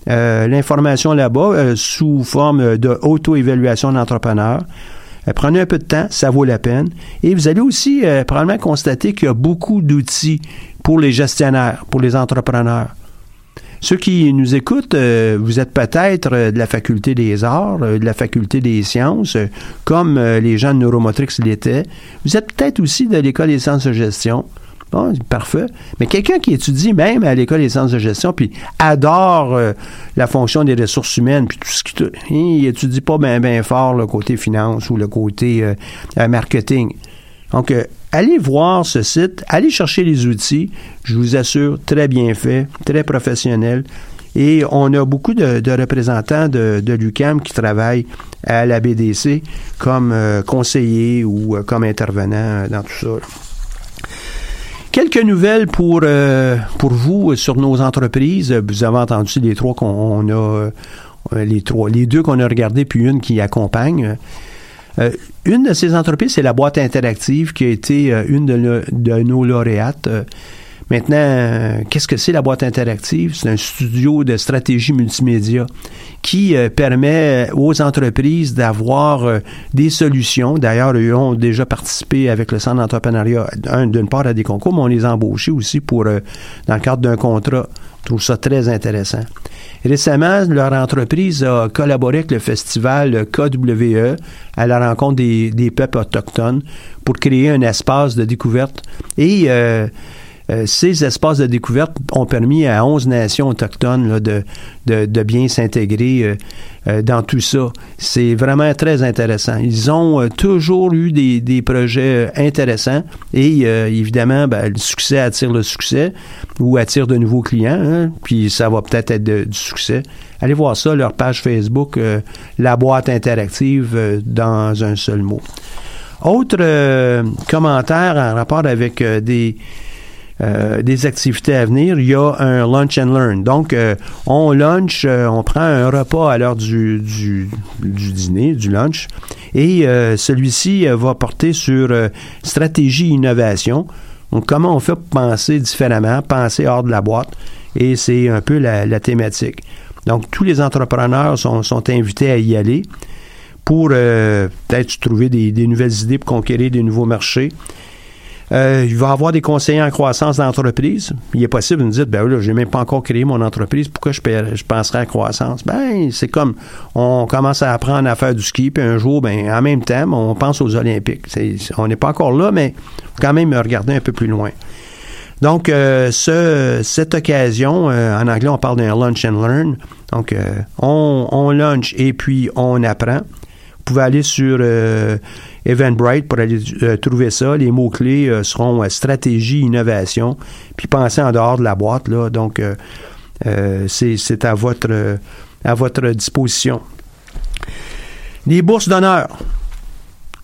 [SPEAKER 2] euh, l'information là-bas euh, sous forme de auto-évaluation d'entrepreneur. Euh, Prenez un peu de temps, ça vaut la peine. Et vous allez aussi euh, probablement constater qu'il y a beaucoup d'outils pour les gestionnaires, pour les entrepreneurs. Ceux qui nous écoutent, euh, vous êtes peut-être euh, de la faculté des arts, euh, de la faculté des sciences, euh, comme euh, les gens de Neuromotrix l'étaient. Vous êtes peut-être aussi de l'école des sciences de gestion. Bon, parfait. Mais quelqu'un qui étudie même à l'école des sciences de gestion, puis adore euh, la fonction des ressources humaines, puis tout ce qui... te- Il étudie pas bien ben fort le côté finance ou le côté marketing. Donc, allez voir ce site, allez chercher les outils. Je vous assure, très bien fait, très professionnel. Et on a beaucoup de, représentants de, de l'UCAM qui travaillent à la BDC comme euh, conseillers ou euh, comme intervenants dans tout ça. Quelques nouvelles pour, euh, pour vous sur nos entreprises. Vous avez entendu les trois qu'on on a, les trois, les deux qu'on a regardés, puis une qui accompagne. Euh, une de ces entreprises, c'est la boîte interactive qui a été euh, une de, nos lauréates. Euh, Maintenant, qu'est-ce que c'est la boîte interactive? C'est un studio de stratégie multimédia qui permet aux entreprises d'avoir des solutions. D'ailleurs, ils ont déjà participé avec le Centre d'entrepreneuriat, un, d'une part à des concours, mais on les a embauchés aussi pour, dans le cadre d'un contrat. Je trouve ça très intéressant. Récemment, leur entreprise a collaboré avec le festival KWE à la rencontre des, peuples autochtones pour créer un espace de découverte. Et euh, euh, ces espaces de découverte ont permis à 11 nations autochtones là, de, de, de bien s'intégrer euh, euh, dans tout ça. C'est vraiment très intéressant. Ils ont euh, toujours eu des, des projets intéressants et évidemment, ben, le succès attire le succès ou attire de nouveaux clients, hein, puis ça va peut-être être du succès. Allez voir ça, leur page Facebook, la boîte interactive dans un seul mot. Autre commentaire en rapport avec des, euh, des activités à venir, il y a un lunch and learn. Donc, euh, on lunch, euh, on prend un repas à l'heure du, du, du dîner, du lunch, et euh, celui-ci euh, va porter sur euh, stratégie innovation. Donc, comment on fait pour penser différemment, penser hors de la boîte, et c'est un peu la, la thématique. Donc, tous les entrepreneurs sont, sont invités à y aller pour peut-être trouver des, des nouvelles idées pour conquérir des nouveaux marchés. Euh, il va avoir des conseillers en croissance d'entreprise. Il est possible de nous dire, ben là, j'ai même pas encore créé mon entreprise, pourquoi je, penserais à croissance? Ben, c'est comme, on commence à apprendre à faire du ski, puis un jour, ben, en même temps, on pense aux Olympiques. On n'est pas encore là, mais faut quand même regarder un peu plus loin. Donc, euh, ce, cette occasion, euh, en anglais, on parle d'un lunch and learn. Donc, euh, on, on lunch et puis on apprend. Vous pouvez aller sur euh, Eventbrite pour aller euh, trouver ça. Les mots-clés euh, seront euh, stratégie, innovation, puis pensez en dehors de la boîte. Là. Donc, c'est à votre, à votre disposition. Les bourses d'honneur.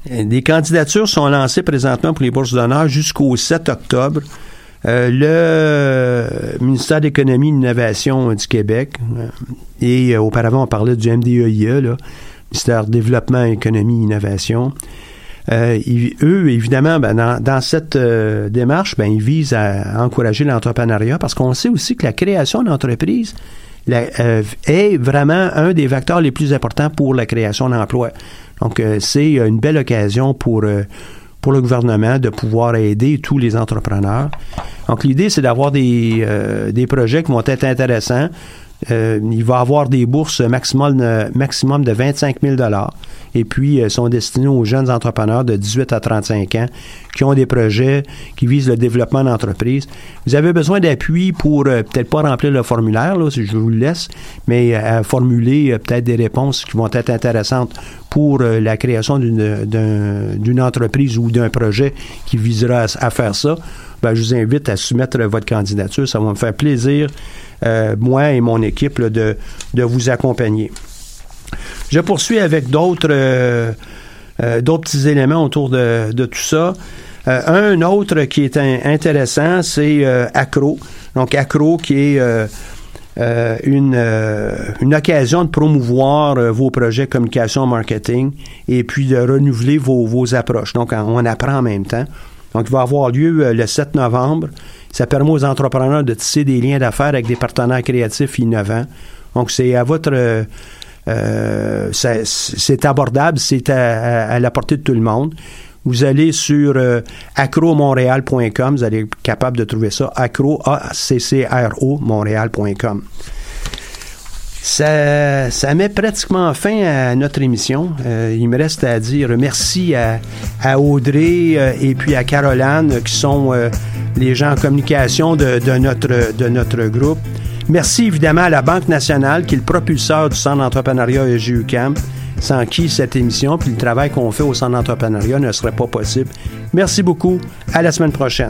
[SPEAKER 2] Des candidatures sont lancées présentement pour les bourses d'honneur jusqu'au 7 octobre. Le ministère de l'Économie et de l'Innovation du Québec, et auparavant on parlait du MDEIE, là, ministère Développement, Économie, Innovation. Euh, eux, évidemment, ben, dans, cette euh, démarche, ben, ils visent à encourager l'entrepreneuriat parce qu'on sait aussi que la création d'entreprises euh, est vraiment un des vecteurs les plus importants pour la création d'emplois. Donc, c'est une belle occasion pour, pour le gouvernement de pouvoir aider tous les entrepreneurs. Donc, l'idée, c'est d'avoir des, des projets qui vont être intéressants. Euh, il va avoir des bourses maximum, de 25 000 et puis euh, sont destinées aux jeunes entrepreneurs de 18 à 35 ans qui ont des projets qui visent le développement d'entreprise. Vous avez besoin d'appui pour euh, peut-être pas remplir le formulaire, si je vous le laisse, mais euh, formuler peut-être des réponses qui vont être intéressantes pour la création d'une d'un- d'une entreprise ou d'un projet qui visera à, à faire ça. Ben, je vous invite à soumettre votre candidature. Ça va me faire plaisir, euh, moi et mon équipe, de, de vous accompagner. Je poursuis avec d'autres euh, euh, petits éléments autour de, de tout ça. Un autre qui est in- intéressant, c'est Acro. Donc Acro qui est une, une occasion de promouvoir vos projets communication marketing et puis de renouveler vos, vos approches. Donc on, apprend en même temps. Donc il va avoir lieu le 7 novembre. Ça permet aux entrepreneurs de tisser des liens d'affaires avec des partenaires créatifs innovants. Donc c'est à votre euh, euh, c'est abordable, c'est à la portée de tout le monde. Vous allez sur euh, acromontréal.com, vous allez être capable de trouver ça, acro, A-C-C-R-O, montréal.com. Ça, ça met pratiquement fin à notre émission. Euh, il me reste à dire merci à, à Audrey euh, et puis à Caroline qui sont euh, les gens en communication de, de notre, de notre groupe. Merci évidemment à la Banque nationale qui est le propulseur du Centre d'entrepreneuriat EGUCAM, sans qui cette émission puis le travail qu'on fait au Centre d'entrepreneuriat ne serait pas possible. Merci beaucoup. À la semaine prochaine.